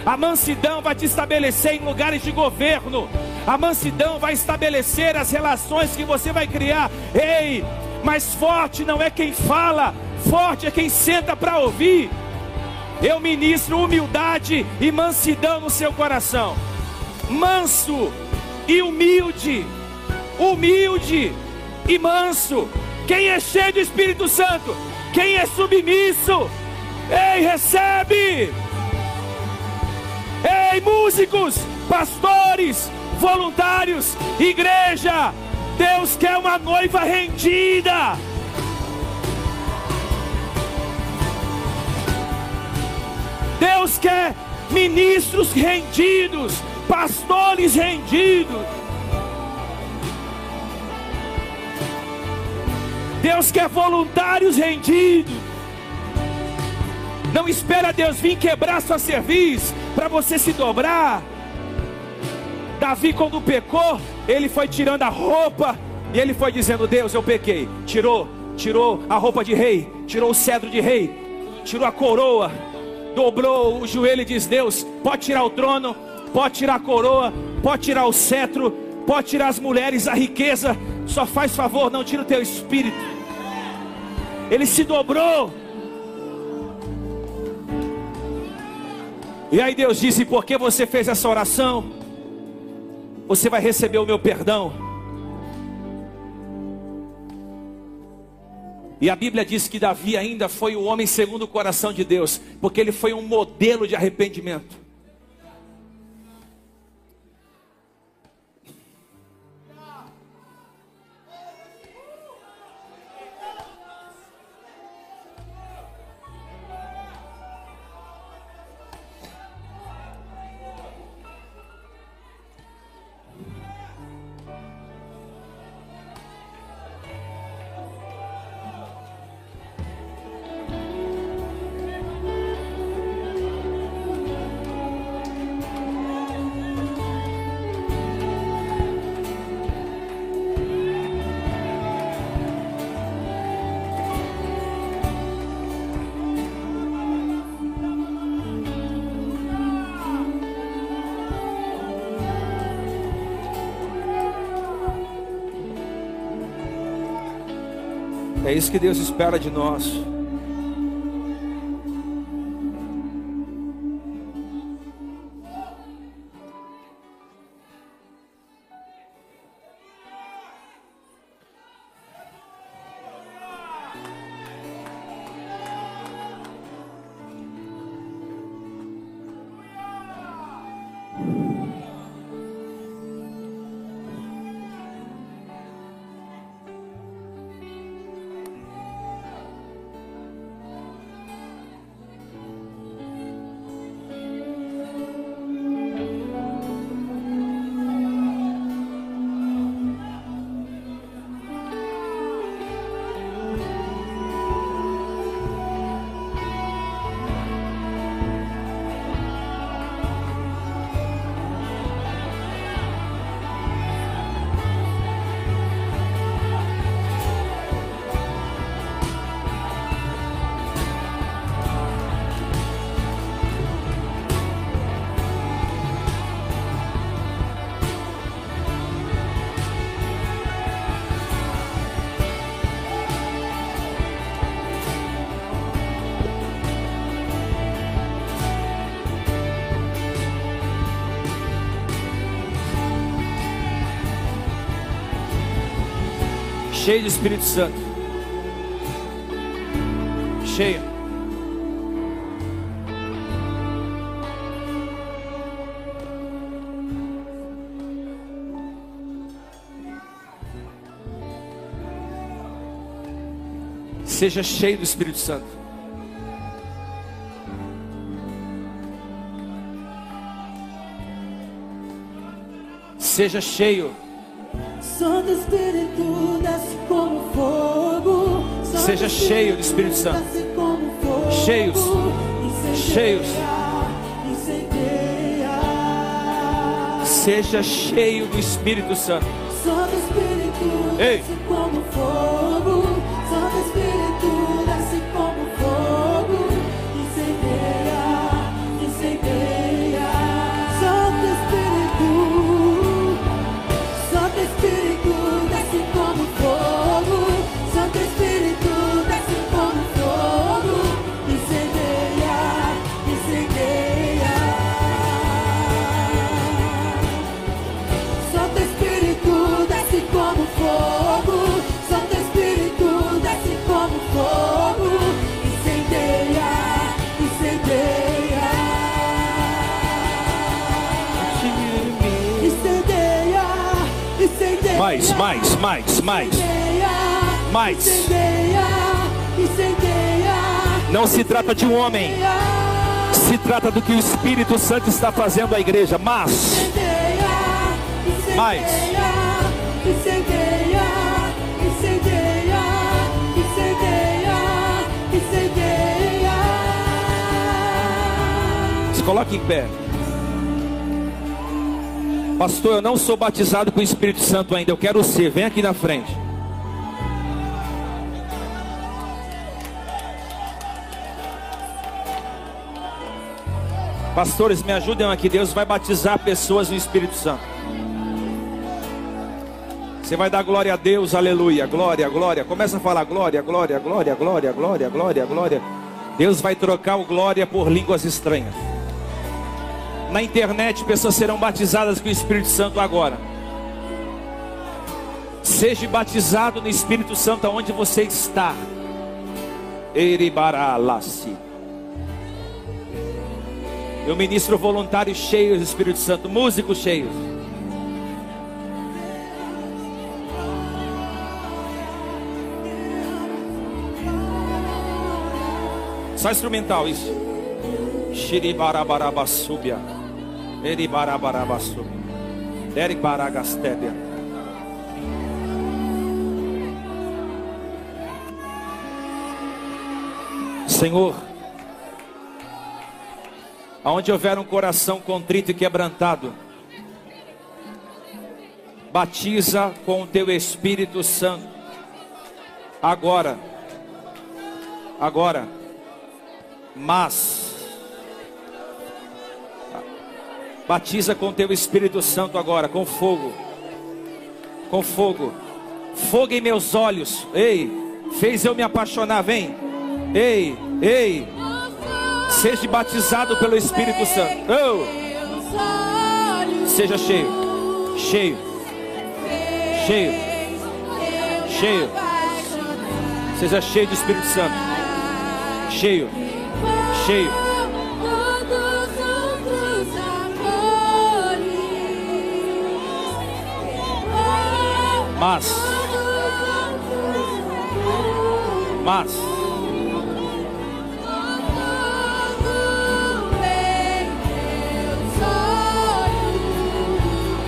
A mansidão vai te estabelecer em lugares de governo. A mansidão vai estabelecer as relações que você vai criar. Ei, mas forte não é quem fala, Forte é quem senta para ouvir. Eu ministro humildade e mansidão no seu coração. Manso e humilde. Humilde e manso. Quem é cheio do Espírito Santo? Quem é submisso? Ei, recebe! Ei, músicos, pastores, voluntários, igreja, Deus quer uma noiva rendida. Deus quer ministros rendidos, pastores rendidos. Deus quer voluntários rendidos. Não espera Deus vir quebrar sua cerviz para você se dobrar. Davi, quando pecou, ele foi tirando a roupa e ele foi dizendo: Deus, eu pequei. Tirou, tirou a roupa de rei, tirou o cedro de rei, tirou a coroa, dobrou o joelho e diz: Deus, pode tirar o trono, pode tirar a coroa, pode tirar o cetro, pode tirar as mulheres, a riqueza. Só faz favor, não tira o teu espírito. Ele se dobrou. E aí Deus disse: Porque você fez essa oração? você vai receber o meu perdão. E a Bíblia diz que Davi ainda foi o homem segundo o coração de Deus, porque ele foi um modelo de arrependimento. É isso que Deus espera de nós. Cheio do Espírito Santo. Cheio. Seja cheio do Espírito Santo. Seja cheio Seja cheio do Espírito Santo. Cheios. Cheios. Seja cheio do Espírito Santo. Ei. Mais, mais, mais, mais. Mais. Não se trata de um homem. Se trata do que o Espírito Santo está fazendo à igreja, mas Mais. se coloque em pé. Pastor, eu não sou batizado com o Espírito Santo ainda, eu quero ser. Vem aqui na frente. Pastores, me ajudem aqui. Deus vai batizar pessoas no Espírito Santo. Você vai dar glória a Deus, aleluia, glória, glória. Começa a falar glória, glória, glória, glória, glória, glória, glória. Deus vai trocar o glória por línguas estranhas. Na internet, pessoas serão batizadas com o Espírito Santo agora. Seja batizado no Espírito Santo aonde você está. Eu ministro voluntários cheios do Espírito Santo, músicos cheios. Só instrumental isso. Shiribarabarabasúbia. Eribarabarabasúbia. Deribaragastébia. Senhor, aonde houver um coração contrito e quebrantado, batiza com o teu Espírito Santo. Agora, agora, mas, batiza com teu Espírito Santo agora, com fogo, com fogo, fogo em meus olhos, ei, fez eu me apaixonar, vem, ei, ei, seja batizado pelo Espírito Santo, oh, seja cheio, cheio, cheio, cheio, seja cheio do Espírito Santo, cheio, cheio, mas, mas,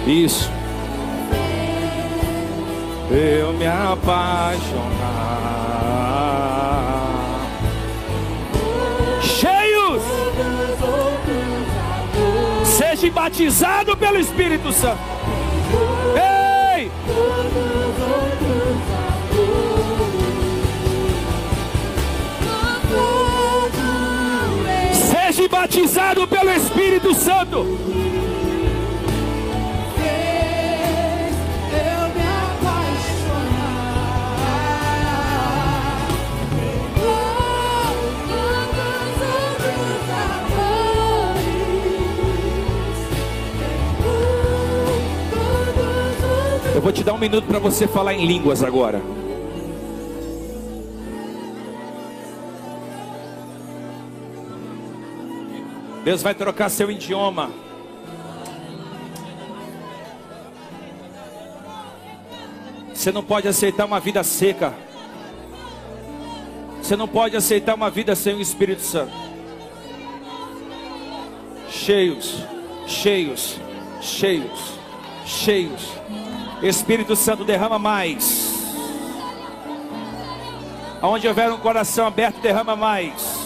isso, eu me apaixonar, cheios, seja batizado pelo Espírito Santo, batizado pelo Espírito Santo. Eu vou te dar um minuto para você falar em línguas agora. Deus vai trocar seu idioma. Você não pode aceitar uma vida seca. Você não pode aceitar uma vida sem o Espírito Santo. Cheios, cheios, cheios, cheios. Espírito Santo derrama mais. Onde houver um coração aberto, derrama mais.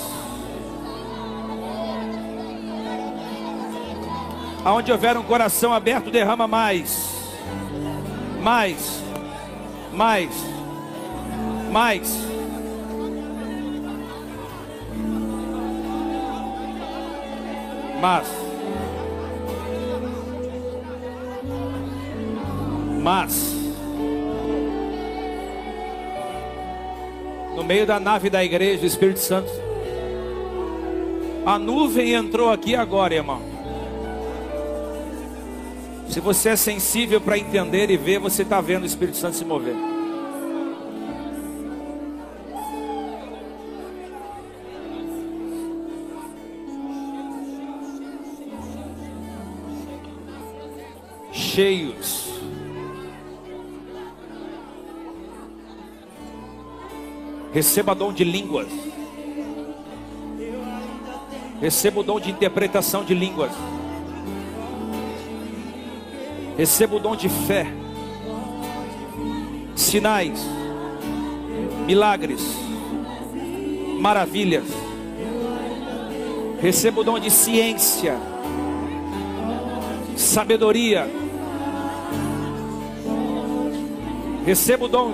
Aonde houver um coração aberto, derrama mais. Mais. Mais. Mais. Mas. Mas. No meio da nave da igreja, o Espírito Santo. A nuvem entrou aqui agora, irmão. Se você é sensível para entender e ver, você está vendo o Espírito Santo se mover. Cheios. Receba dom de línguas. Receba o dom de interpretação de línguas. Receba o dom de fé. Sinais, milagres, maravilhas. Receba o dom de ciência, sabedoria. Receba o dom.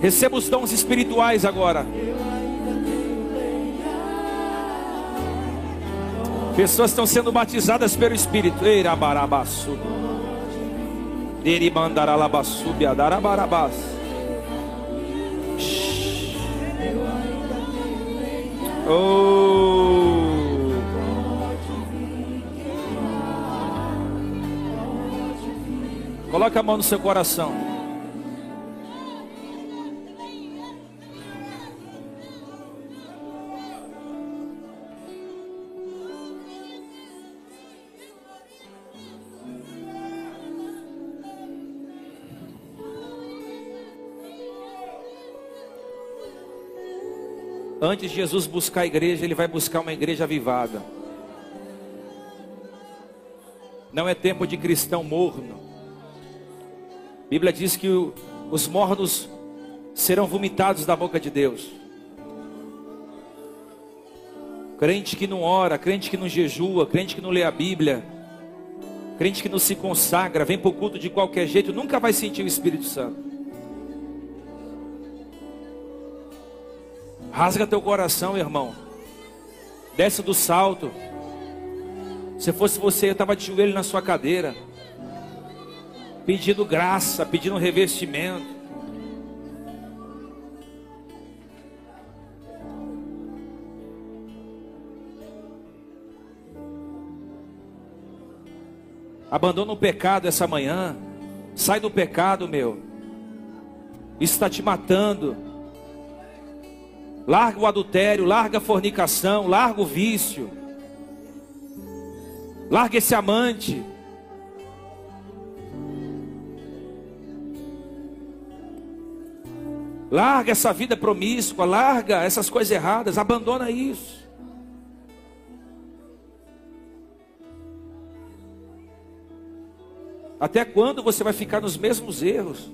Receba os dons espirituais agora. Pessoas estão sendo batizadas pelo Espírito. Eirabarabaçu. Derimandaralabaçu, biadarabarabás. Oh. Coloque a mão no seu coração. Antes de Jesus buscar a igreja, ele vai buscar uma igreja avivada. Não é tempo de cristão morno. A Bíblia diz que os mornos serão vomitados da boca de Deus. Crente que não ora, crente que não jejua, crente que não lê a Bíblia, crente que não se consagra, vem para o culto de qualquer jeito, nunca vai sentir o Espírito Santo. Rasga teu coração, irmão. Desce do salto. Se fosse você, eu estava de joelho na sua cadeira. Pedindo graça, pedindo revestimento. Abandona o pecado essa manhã. Sai do pecado, meu. Isso está te matando. Larga o adultério, larga a fornicação, larga o vício. Larga esse amante. Larga essa vida promíscua, larga essas coisas erradas, abandona isso. Até quando você vai ficar nos mesmos erros?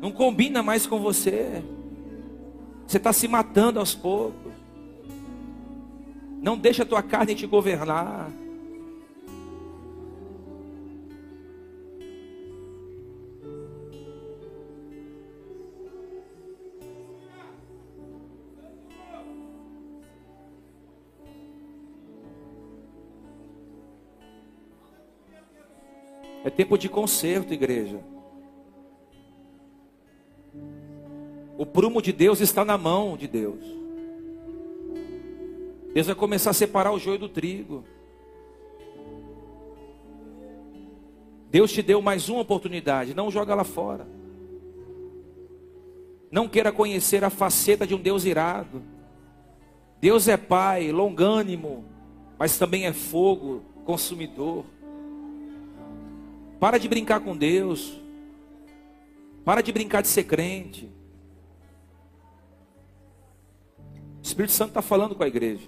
Não combina mais com você. Você está se matando aos poucos. Não deixa a tua carne te governar. É tempo de conserto, igreja. O prumo de Deus está na mão de Deus. Deus vai começar a separar o joio do trigo. Deus te deu mais uma oportunidade, não joga lá fora. Não queira conhecer a faceta de um Deus irado. Deus é Pai, longânimo, mas também é fogo, consumidor. Para de brincar com Deus. Para de brincar de ser crente. O Espírito Santo está falando com a igreja.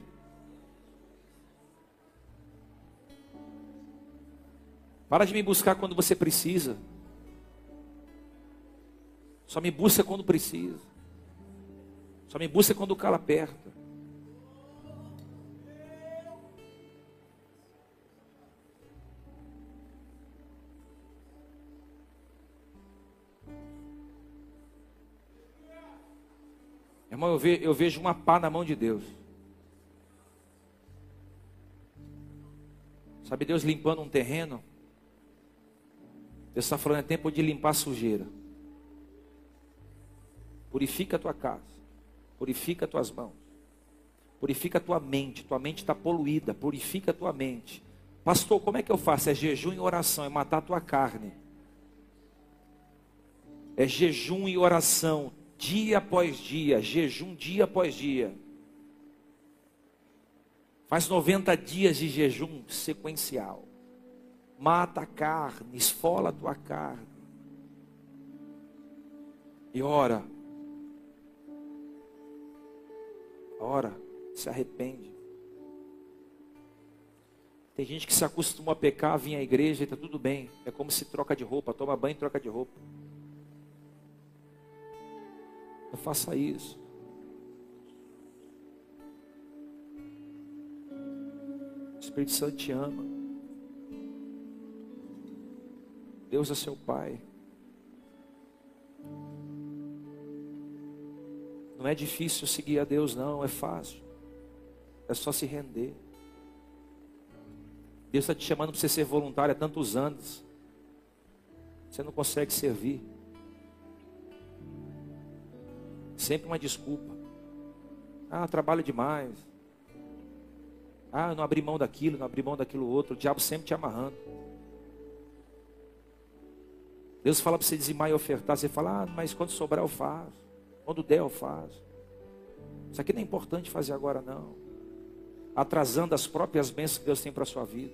Para de me buscar quando você precisa. Só me busca quando precisa. Só me busca quando o calo aperta. Irmão, eu, ve- eu vejo uma pá na mão de Deus. Sabe Deus limpando um terreno? Deus está falando, é tempo de limpar a sujeira. Purifica a tua casa. Purifica as tuas mãos. Purifica a tua mente. Tua mente está poluída. Purifica a tua mente. Pastor, como é que eu faço? É jejum e oração. É matar a tua carne. É jejum e oração. Dia após dia. Jejum dia após dia. Faz 90 dias de jejum sequencial. Mata a carne, esfola a tua carne. E ora. ora, se arrepende. Tem gente que se acostumou a pecar, vinha à igreja e está tudo bem. É como se troca de roupa, toma banho e troca de roupa. Não faça isso. O Espírito Santo te ama. Deus é seu Pai. Não é difícil seguir a Deus, não, é fácil. É só se render. Deus está te chamando para você ser voluntário há tantos anos. Você não consegue servir. Sempre uma desculpa. Ah, trabalho demais. Ah, não abri mão daquilo, não abri mão daquilo outro. O diabo sempre te amarrando. Deus fala para você dizimar e ofertar. Você fala, ah, mas quando sobrar eu faço. Quando der eu faço. Isso aqui não é importante fazer agora, não. Atrasando as próprias bênçãos que Deus tem para a sua vida.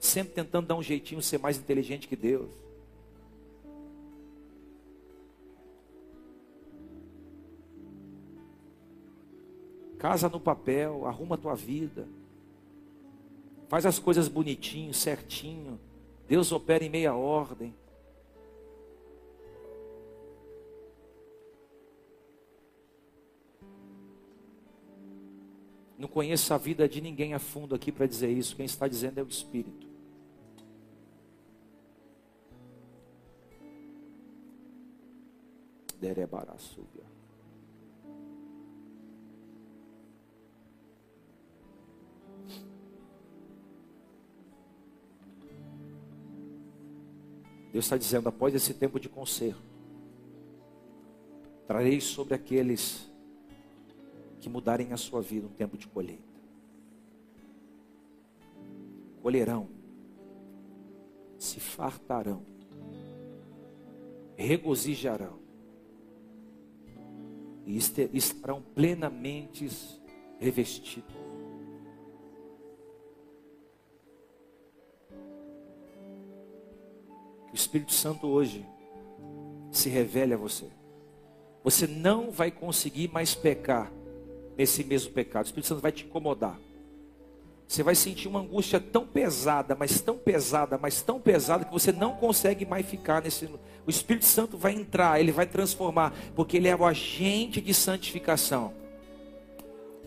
Sempre tentando dar um jeitinho, ser mais inteligente que Deus. Casa no papel, arruma a tua vida. Faz as coisas bonitinho, certinho. Deus opera em meia ordem. Não conheço a vida de ninguém a fundo aqui para dizer isso. Quem está dizendo é o Espírito. Derebarasúbia. Deus está dizendo, após esse tempo de conserto, trarei sobre aqueles que mudarem a sua vida um tempo de colheita. Colherão, se fartarão, regozijarão e estarão plenamente revestidos. Espírito Santo hoje se revele a você. Você não vai conseguir mais pecar nesse mesmo pecado. O Espírito Santo vai te incomodar. Você vai sentir uma angústia tão pesada, mas tão pesada, mas tão pesada que você não consegue mais ficar nesse. O Espírito Santo vai entrar, ele vai transformar, porque ele é o agente de santificação.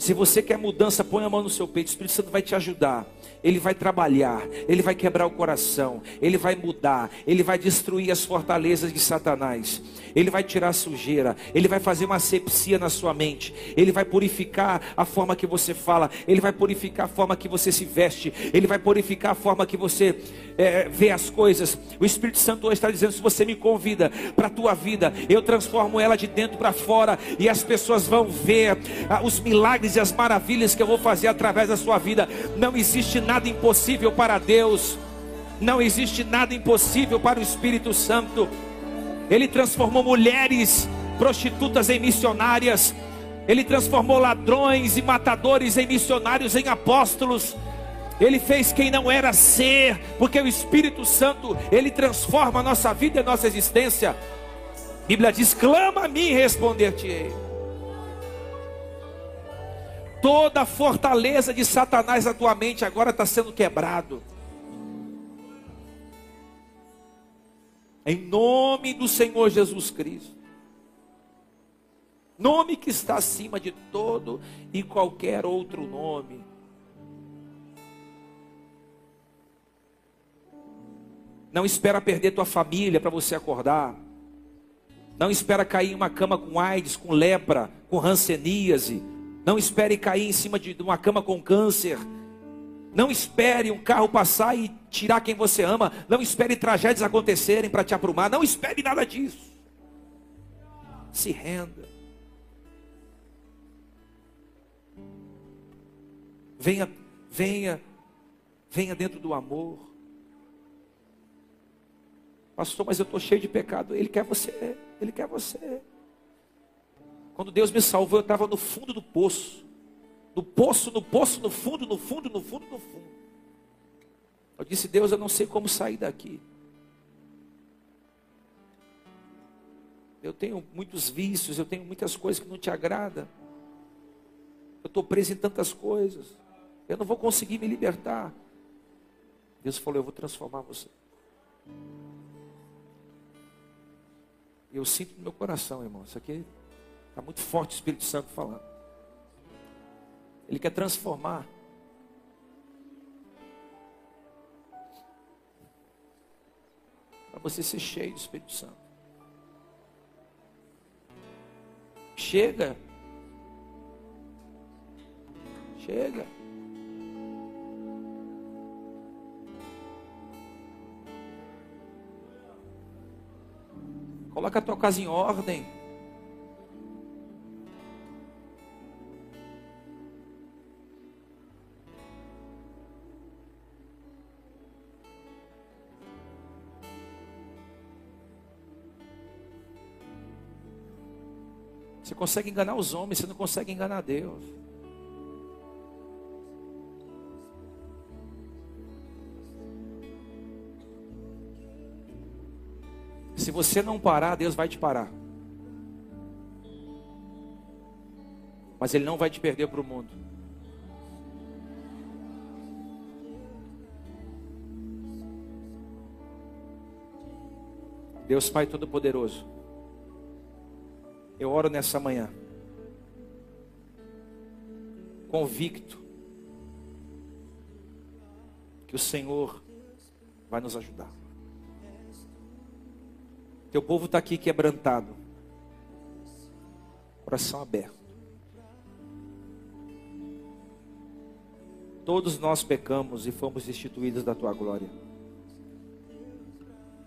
Se você quer mudança, põe a mão no seu peito. O Espírito Santo vai te ajudar. Ele vai trabalhar, ele vai quebrar o coração, ele vai mudar, ele vai destruir as fortalezas de Satanás, ele vai tirar a sujeira, ele vai fazer uma asepsia na sua mente, ele vai purificar a forma que você fala, ele vai purificar a forma que você se veste, ele vai purificar a forma que você é, vê as coisas. O Espírito Santo hoje está dizendo: se você me convida para a tua vida, eu transformo ela de dentro para fora, e as pessoas vão ver ah, os milagres e as maravilhas que eu vou fazer através da sua vida. Não existe nada impossível para Deus, não existe nada impossível para o Espírito Santo. Ele transformou mulheres prostitutas em missionárias, ele transformou ladrões e matadores em missionários, em apóstolos. Ele fez quem não era ser, porque o Espírito Santo, ele transforma a nossa vida e a nossa existência. A Bíblia diz: clama a mim e responder-te-ei toda a fortaleza de Satanás na tua mente agora está sendo quebrado. Em nome do Senhor Jesus Cristo. Nome que está acima de todo e qualquer outro nome. Não espera perder tua família para você acordar. Não espera cair em uma cama com AIDS, com lepra, com ranceníase não espere cair em cima de uma cama com câncer. Não espere um carro passar e tirar quem você ama. Não espere tragédias acontecerem para te aprumar. Não espere nada disso. Se renda. Venha, venha, venha dentro do amor. Pastor, mas eu estou cheio de pecado. Ele quer você. Ele quer você. Quando Deus me salvou, eu estava no fundo do poço. No poço, no poço, no fundo, no fundo, no fundo, no fundo. Eu disse, Deus, eu não sei como sair daqui. Eu tenho muitos vícios, eu tenho muitas coisas que não te agradam. Eu estou preso em tantas coisas. Eu não vou conseguir me libertar. Deus falou: Eu vou transformar você. Eu sinto no meu coração, irmão. Isso aqui está muito forte o Espírito Santo falando. Ele quer transformar. Para você ser cheio do Espírito Santo. Chega. Chega. Coloca a tua casa em ordem. Você consegue enganar os homens, você não consegue enganar Deus. Se você não parar, Deus vai te parar. Mas Ele não vai te perder para o mundo. Deus Pai Todo-Poderoso, eu oro nessa manhã, convicto, que o Senhor vai nos ajudar. Teu povo está aqui quebrantado, coração aberto. Todos nós pecamos e fomos destituídos da tua glória.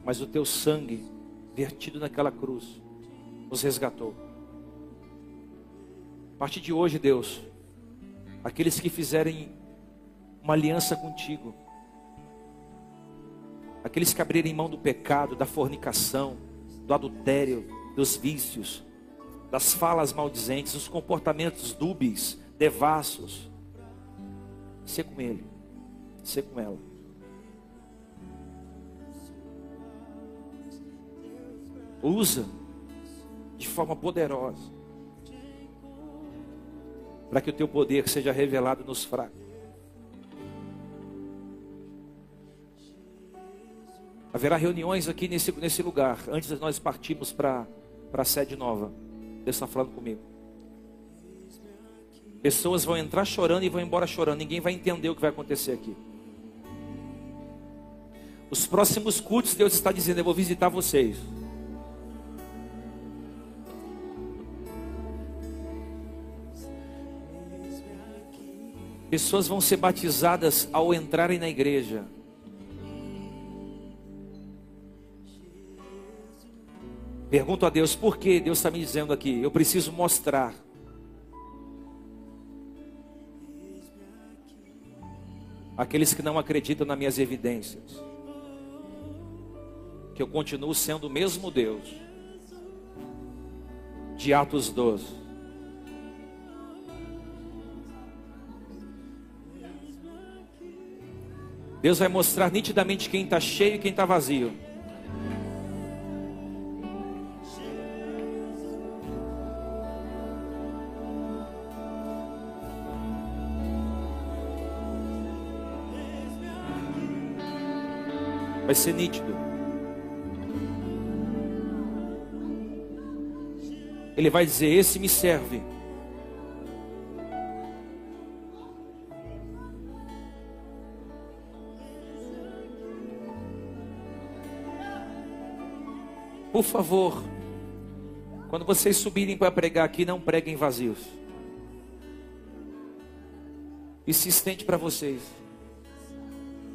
Mas o teu sangue, vertido naquela cruz, nos resgatou. A partir de hoje, Deus, aqueles que fizerem uma aliança contigo, aqueles que abrirem mão do pecado, da fornicação, do adultério, dos vícios, das falas maldizentes, dos comportamentos dúbeis, devassos. Ser com ele, ser com ela. Usa de forma poderosa para que o teu poder seja revelado nos fracos. Haverá reuniões aqui nesse, nesse lugar, antes de nós partirmos para a sede nova. Deus está falando comigo. Pessoas vão entrar chorando e vão embora chorando. Ninguém vai entender o que vai acontecer aqui. Os próximos cultos, Deus está dizendo: Eu vou visitar vocês. Pessoas vão ser batizadas ao entrarem na igreja. Pergunto a Deus por que Deus está me dizendo aqui. Eu preciso mostrar. Aqueles que não acreditam nas minhas evidências. Que eu continuo sendo o mesmo Deus. De Atos 12. Deus vai mostrar nitidamente quem está cheio e quem está vazio. Vai ser nítido. Ele vai dizer: Esse me serve. Por favor, quando vocês subirem para pregar aqui, não preguem vazios. Isso se estende para vocês.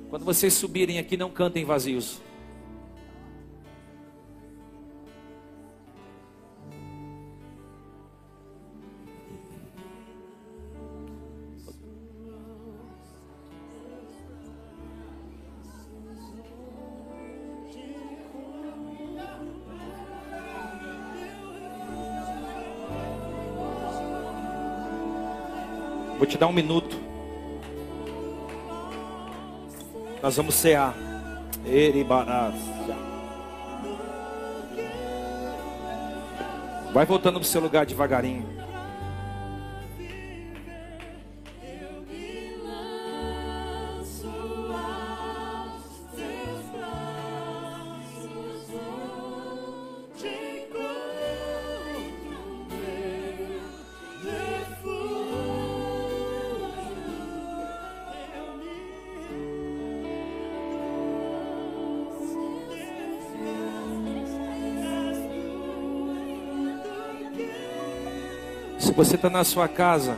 Quando vocês subirem aqui, não cantem vazios. Vou te dar um minuto. Nós vamos cear. Eribarácia. Vai voltando para o seu lugar devagarinho. Você está na sua casa,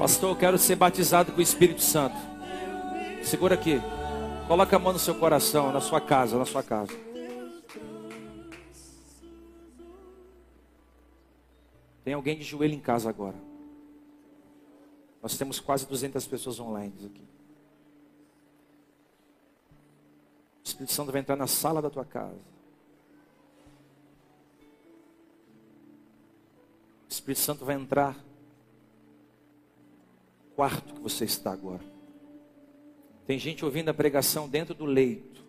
pastor, eu quero ser batizado com o Espírito Santo. Segura aqui. Coloca a mão no seu coração, na sua casa, na sua casa. Tem alguém de joelho em casa agora. Nós temos quase 200 pessoas online aqui. O Espírito Santo vai entrar na sala da tua casa. Espírito Santo vai entrar quarto que você está agora. Tem gente ouvindo a pregação dentro do leito.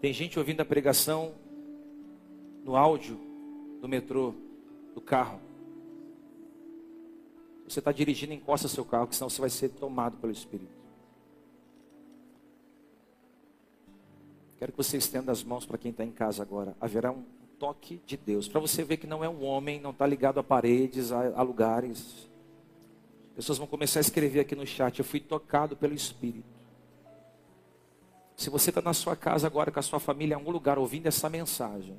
Tem gente ouvindo a pregação no áudio do metrô, do carro. Você está dirigindo, encosta seu carro, que senão você vai ser tomado pelo Espírito. Quero que você estenda as mãos para quem está em casa agora. Haverá um toque de Deus. Para você ver que não é um homem, não está ligado a paredes, a, a lugares. Pessoas vão começar a escrever aqui no chat. Eu fui tocado pelo Espírito. Se você está na sua casa agora com a sua família, em algum lugar, ouvindo essa mensagem,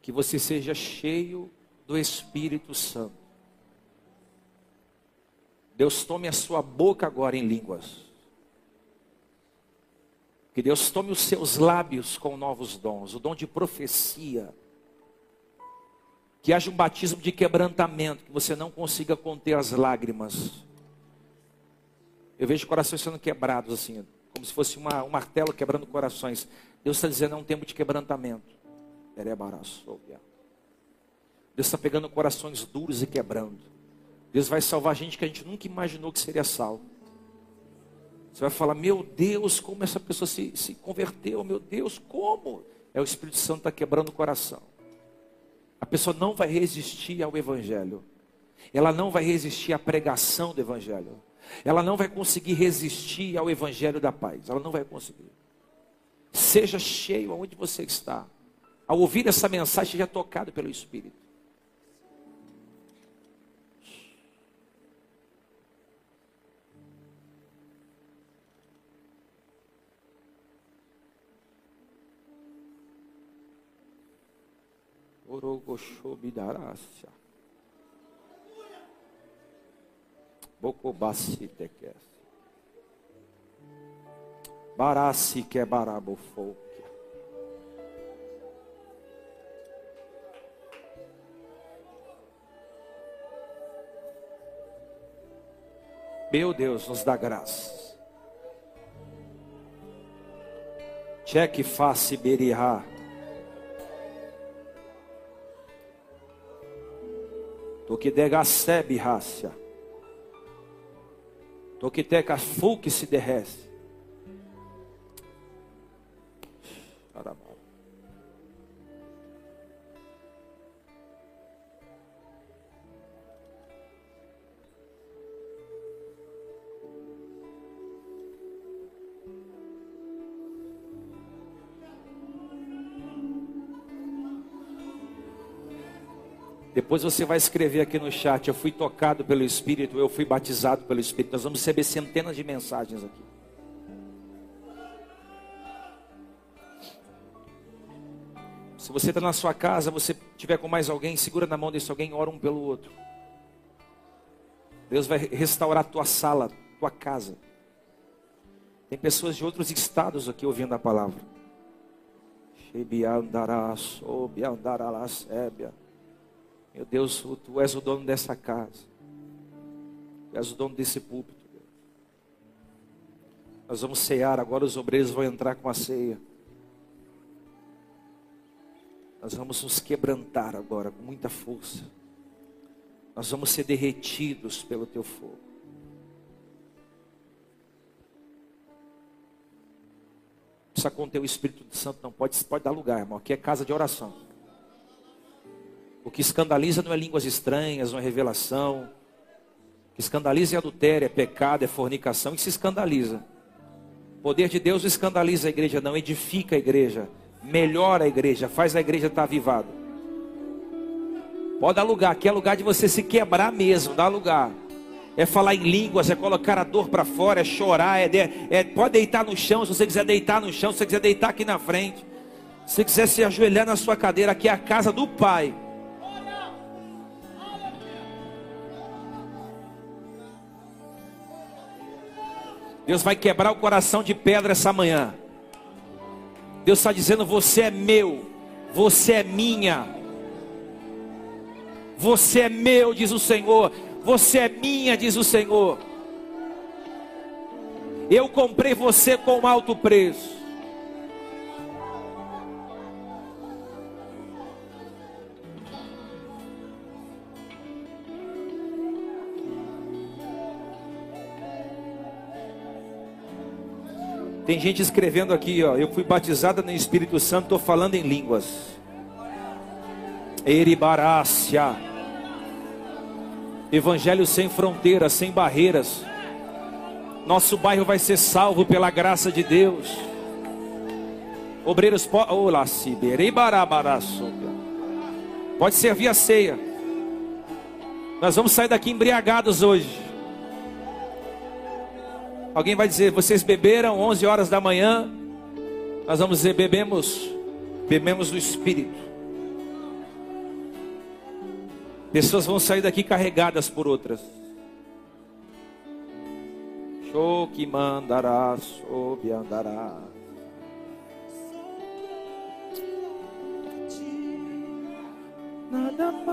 que você seja cheio do Espírito Santo. Deus tome a sua boca agora em línguas. Que Deus tome os seus lábios com novos dons, o dom de profecia. Que haja um batismo de quebrantamento, que você não consiga conter as lágrimas. Eu vejo corações sendo quebrados assim, como se fosse uma, um martelo quebrando corações. Deus está dizendo é um tempo de quebrantamento. Deus está pegando corações duros e quebrando. Deus vai salvar gente que a gente nunca imaginou que seria salvo. Você vai falar, meu Deus, como essa pessoa se, se converteu, meu Deus, como? É o Espírito Santo está quebrando o coração. A pessoa não vai resistir ao Evangelho. Ela não vai resistir à pregação do Evangelho. Ela não vai conseguir resistir ao Evangelho da paz. Ela não vai conseguir. Seja cheio aonde você está. Ao ouvir essa mensagem, seja tocado pelo Espírito. Orogoshobidarácia. Bocobassi teques. Barassi que é barabofouquia. Meu Deus, nos dá graça. Cheque face berihá. Que degasebe rácia. Toquiteca fu que se derrece. Depois você vai escrever aqui no chat: Eu fui tocado pelo Espírito, eu fui batizado pelo Espírito. Nós vamos receber centenas de mensagens aqui. Se você está na sua casa, você tiver com mais alguém, segura na mão desse alguém, ora um pelo outro. Deus vai restaurar a tua sala, tua casa. Tem pessoas de outros estados aqui ouvindo a palavra. Shebiandarás, Obiandarás, Ébia. Meu Deus, tu és o dono dessa casa. Tu és o dono desse púlpito. Nós vamos cear, agora os obreiros vão entrar com a ceia. Nós vamos nos quebrantar agora com muita força. Nós vamos ser derretidos pelo teu fogo. Precisa conter o Espírito Santo, não pode, pode dar lugar, irmão. Aqui é casa de oração. O que escandaliza não é línguas estranhas, não é revelação. O que escandaliza é adultério, é pecado, é fornicação. Isso escandaliza. O poder de Deus não escandaliza a igreja, não edifica a igreja, melhora a igreja, faz a igreja estar avivada. Pode dar lugar, aqui é lugar de você se quebrar mesmo, dá lugar. É falar em línguas, é colocar a dor para fora, é chorar, é, de, é, pode deitar no chão, se você quiser deitar no chão, se você quiser deitar aqui na frente. Se você quiser se ajoelhar na sua cadeira, aqui é a casa do Pai. Deus vai quebrar o coração de pedra essa manhã. Deus está dizendo: Você é meu, você é minha. Você é meu, diz o Senhor. Você é minha, diz o Senhor. Eu comprei você com alto preço. Tem gente escrevendo aqui, ó. Eu fui batizada no Espírito Santo, estou falando em línguas. Eribarácia. Evangelho sem fronteiras, sem barreiras. Nosso bairro vai ser salvo pela graça de Deus. Obreiros, pode servir a ceia. Nós vamos sair daqui embriagados hoje. Alguém vai dizer, vocês beberam 11 horas da manhã? Nós vamos dizer, bebemos, bebemos do Espírito. Pessoas vão sair daqui carregadas por outras. Show que mandará, sob andará. Nada mais,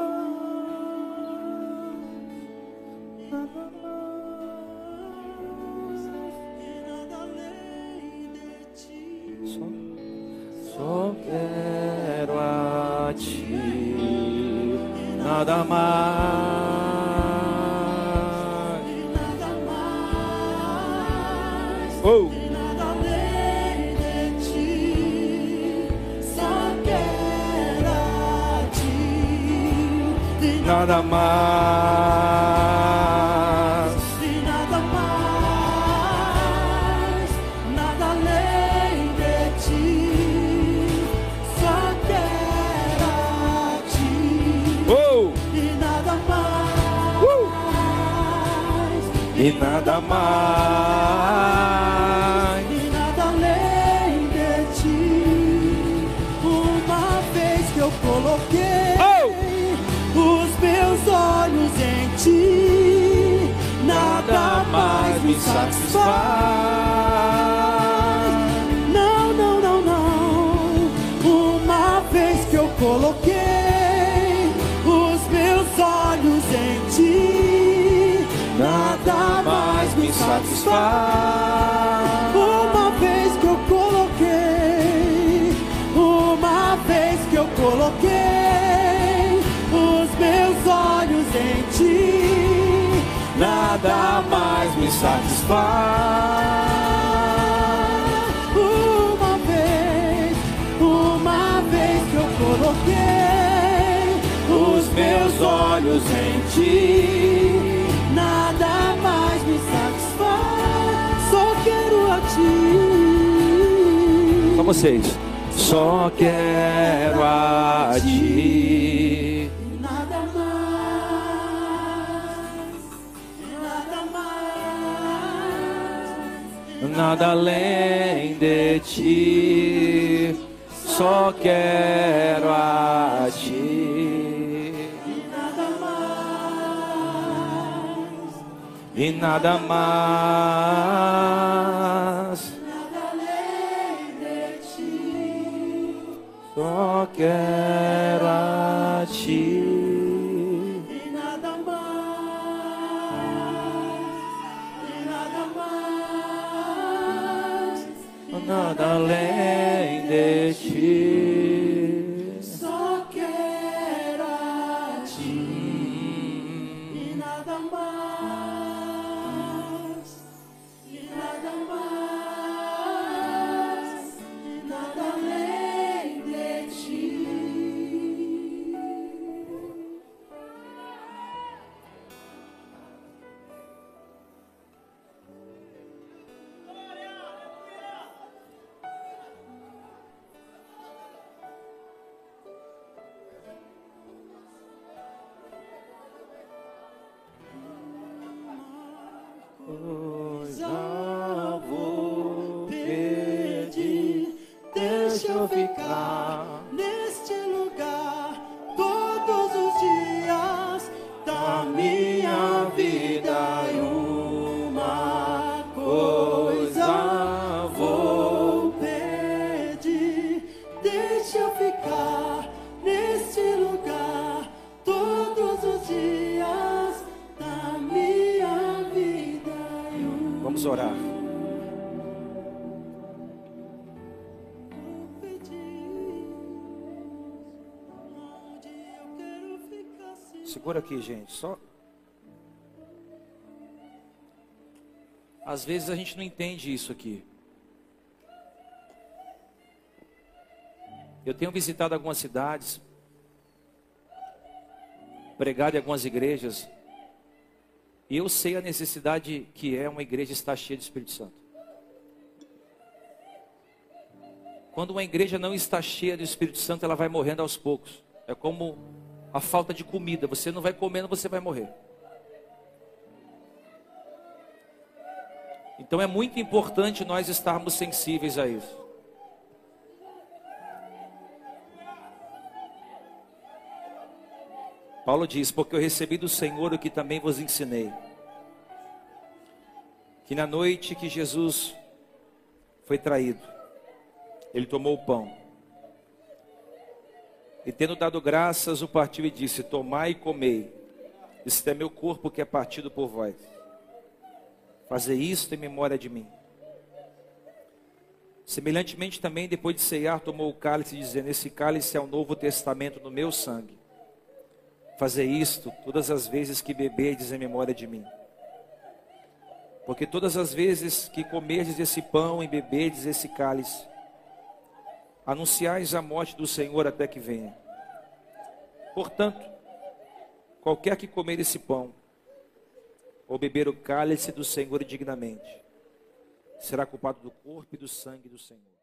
nada mais. Só, só quero a ti, nada mais. Oh. Nada ti. E nada mais. E nada mais. e nada além de ti. Uma vez que eu coloquei os meus olhos em ti, nada mais me satisfaz. Satisfaz. Uma vez que eu coloquei, uma vez que eu coloquei os meus olhos em ti, nada mais me satisfaz. Uma vez, uma vez que eu coloquei os meus olhos em ti, vocês. Só quero a ti. Nada mais, nada mais, Nada além de ti. Só quero a ti. nada mais, E nada mais. Só quero a ti. E nada mais, e nada mais, Nada além aqui, gente. Só. Às vezes a gente não entende isso aqui. Eu tenho visitado algumas cidades, pregado em algumas igrejas, e eu sei a necessidade que é uma igreja estar cheia de Espírito Santo. Quando uma igreja não está cheia do Espírito Santo, ela vai morrendo aos poucos. É como a falta de comida. Você não vai comendo, você vai morrer. Então é muito importante nós estarmos sensíveis a isso. Paulo diz: Porque eu recebi do Senhor o que também vos ensinei. Que na noite que Jesus foi traído, ele tomou o pão e tendo dado graças, o partiu e disse: Tomai e comei, este é meu corpo que é partido por vós. Fazer isto em memória de mim. Semelhantemente também, depois de ceiar, tomou o cálice, dizendo: Esse cálice é o novo testamento no meu sangue. Fazer isto todas as vezes que beberdes em memória de mim. Porque todas as vezes que comerdes esse pão e beberdes esse cálice, anunciais a morte do Senhor até que venha. Portanto, qualquer que comer esse pão ou beber o cálice do Senhor indignamente, será culpado do corpo e do sangue do Senhor.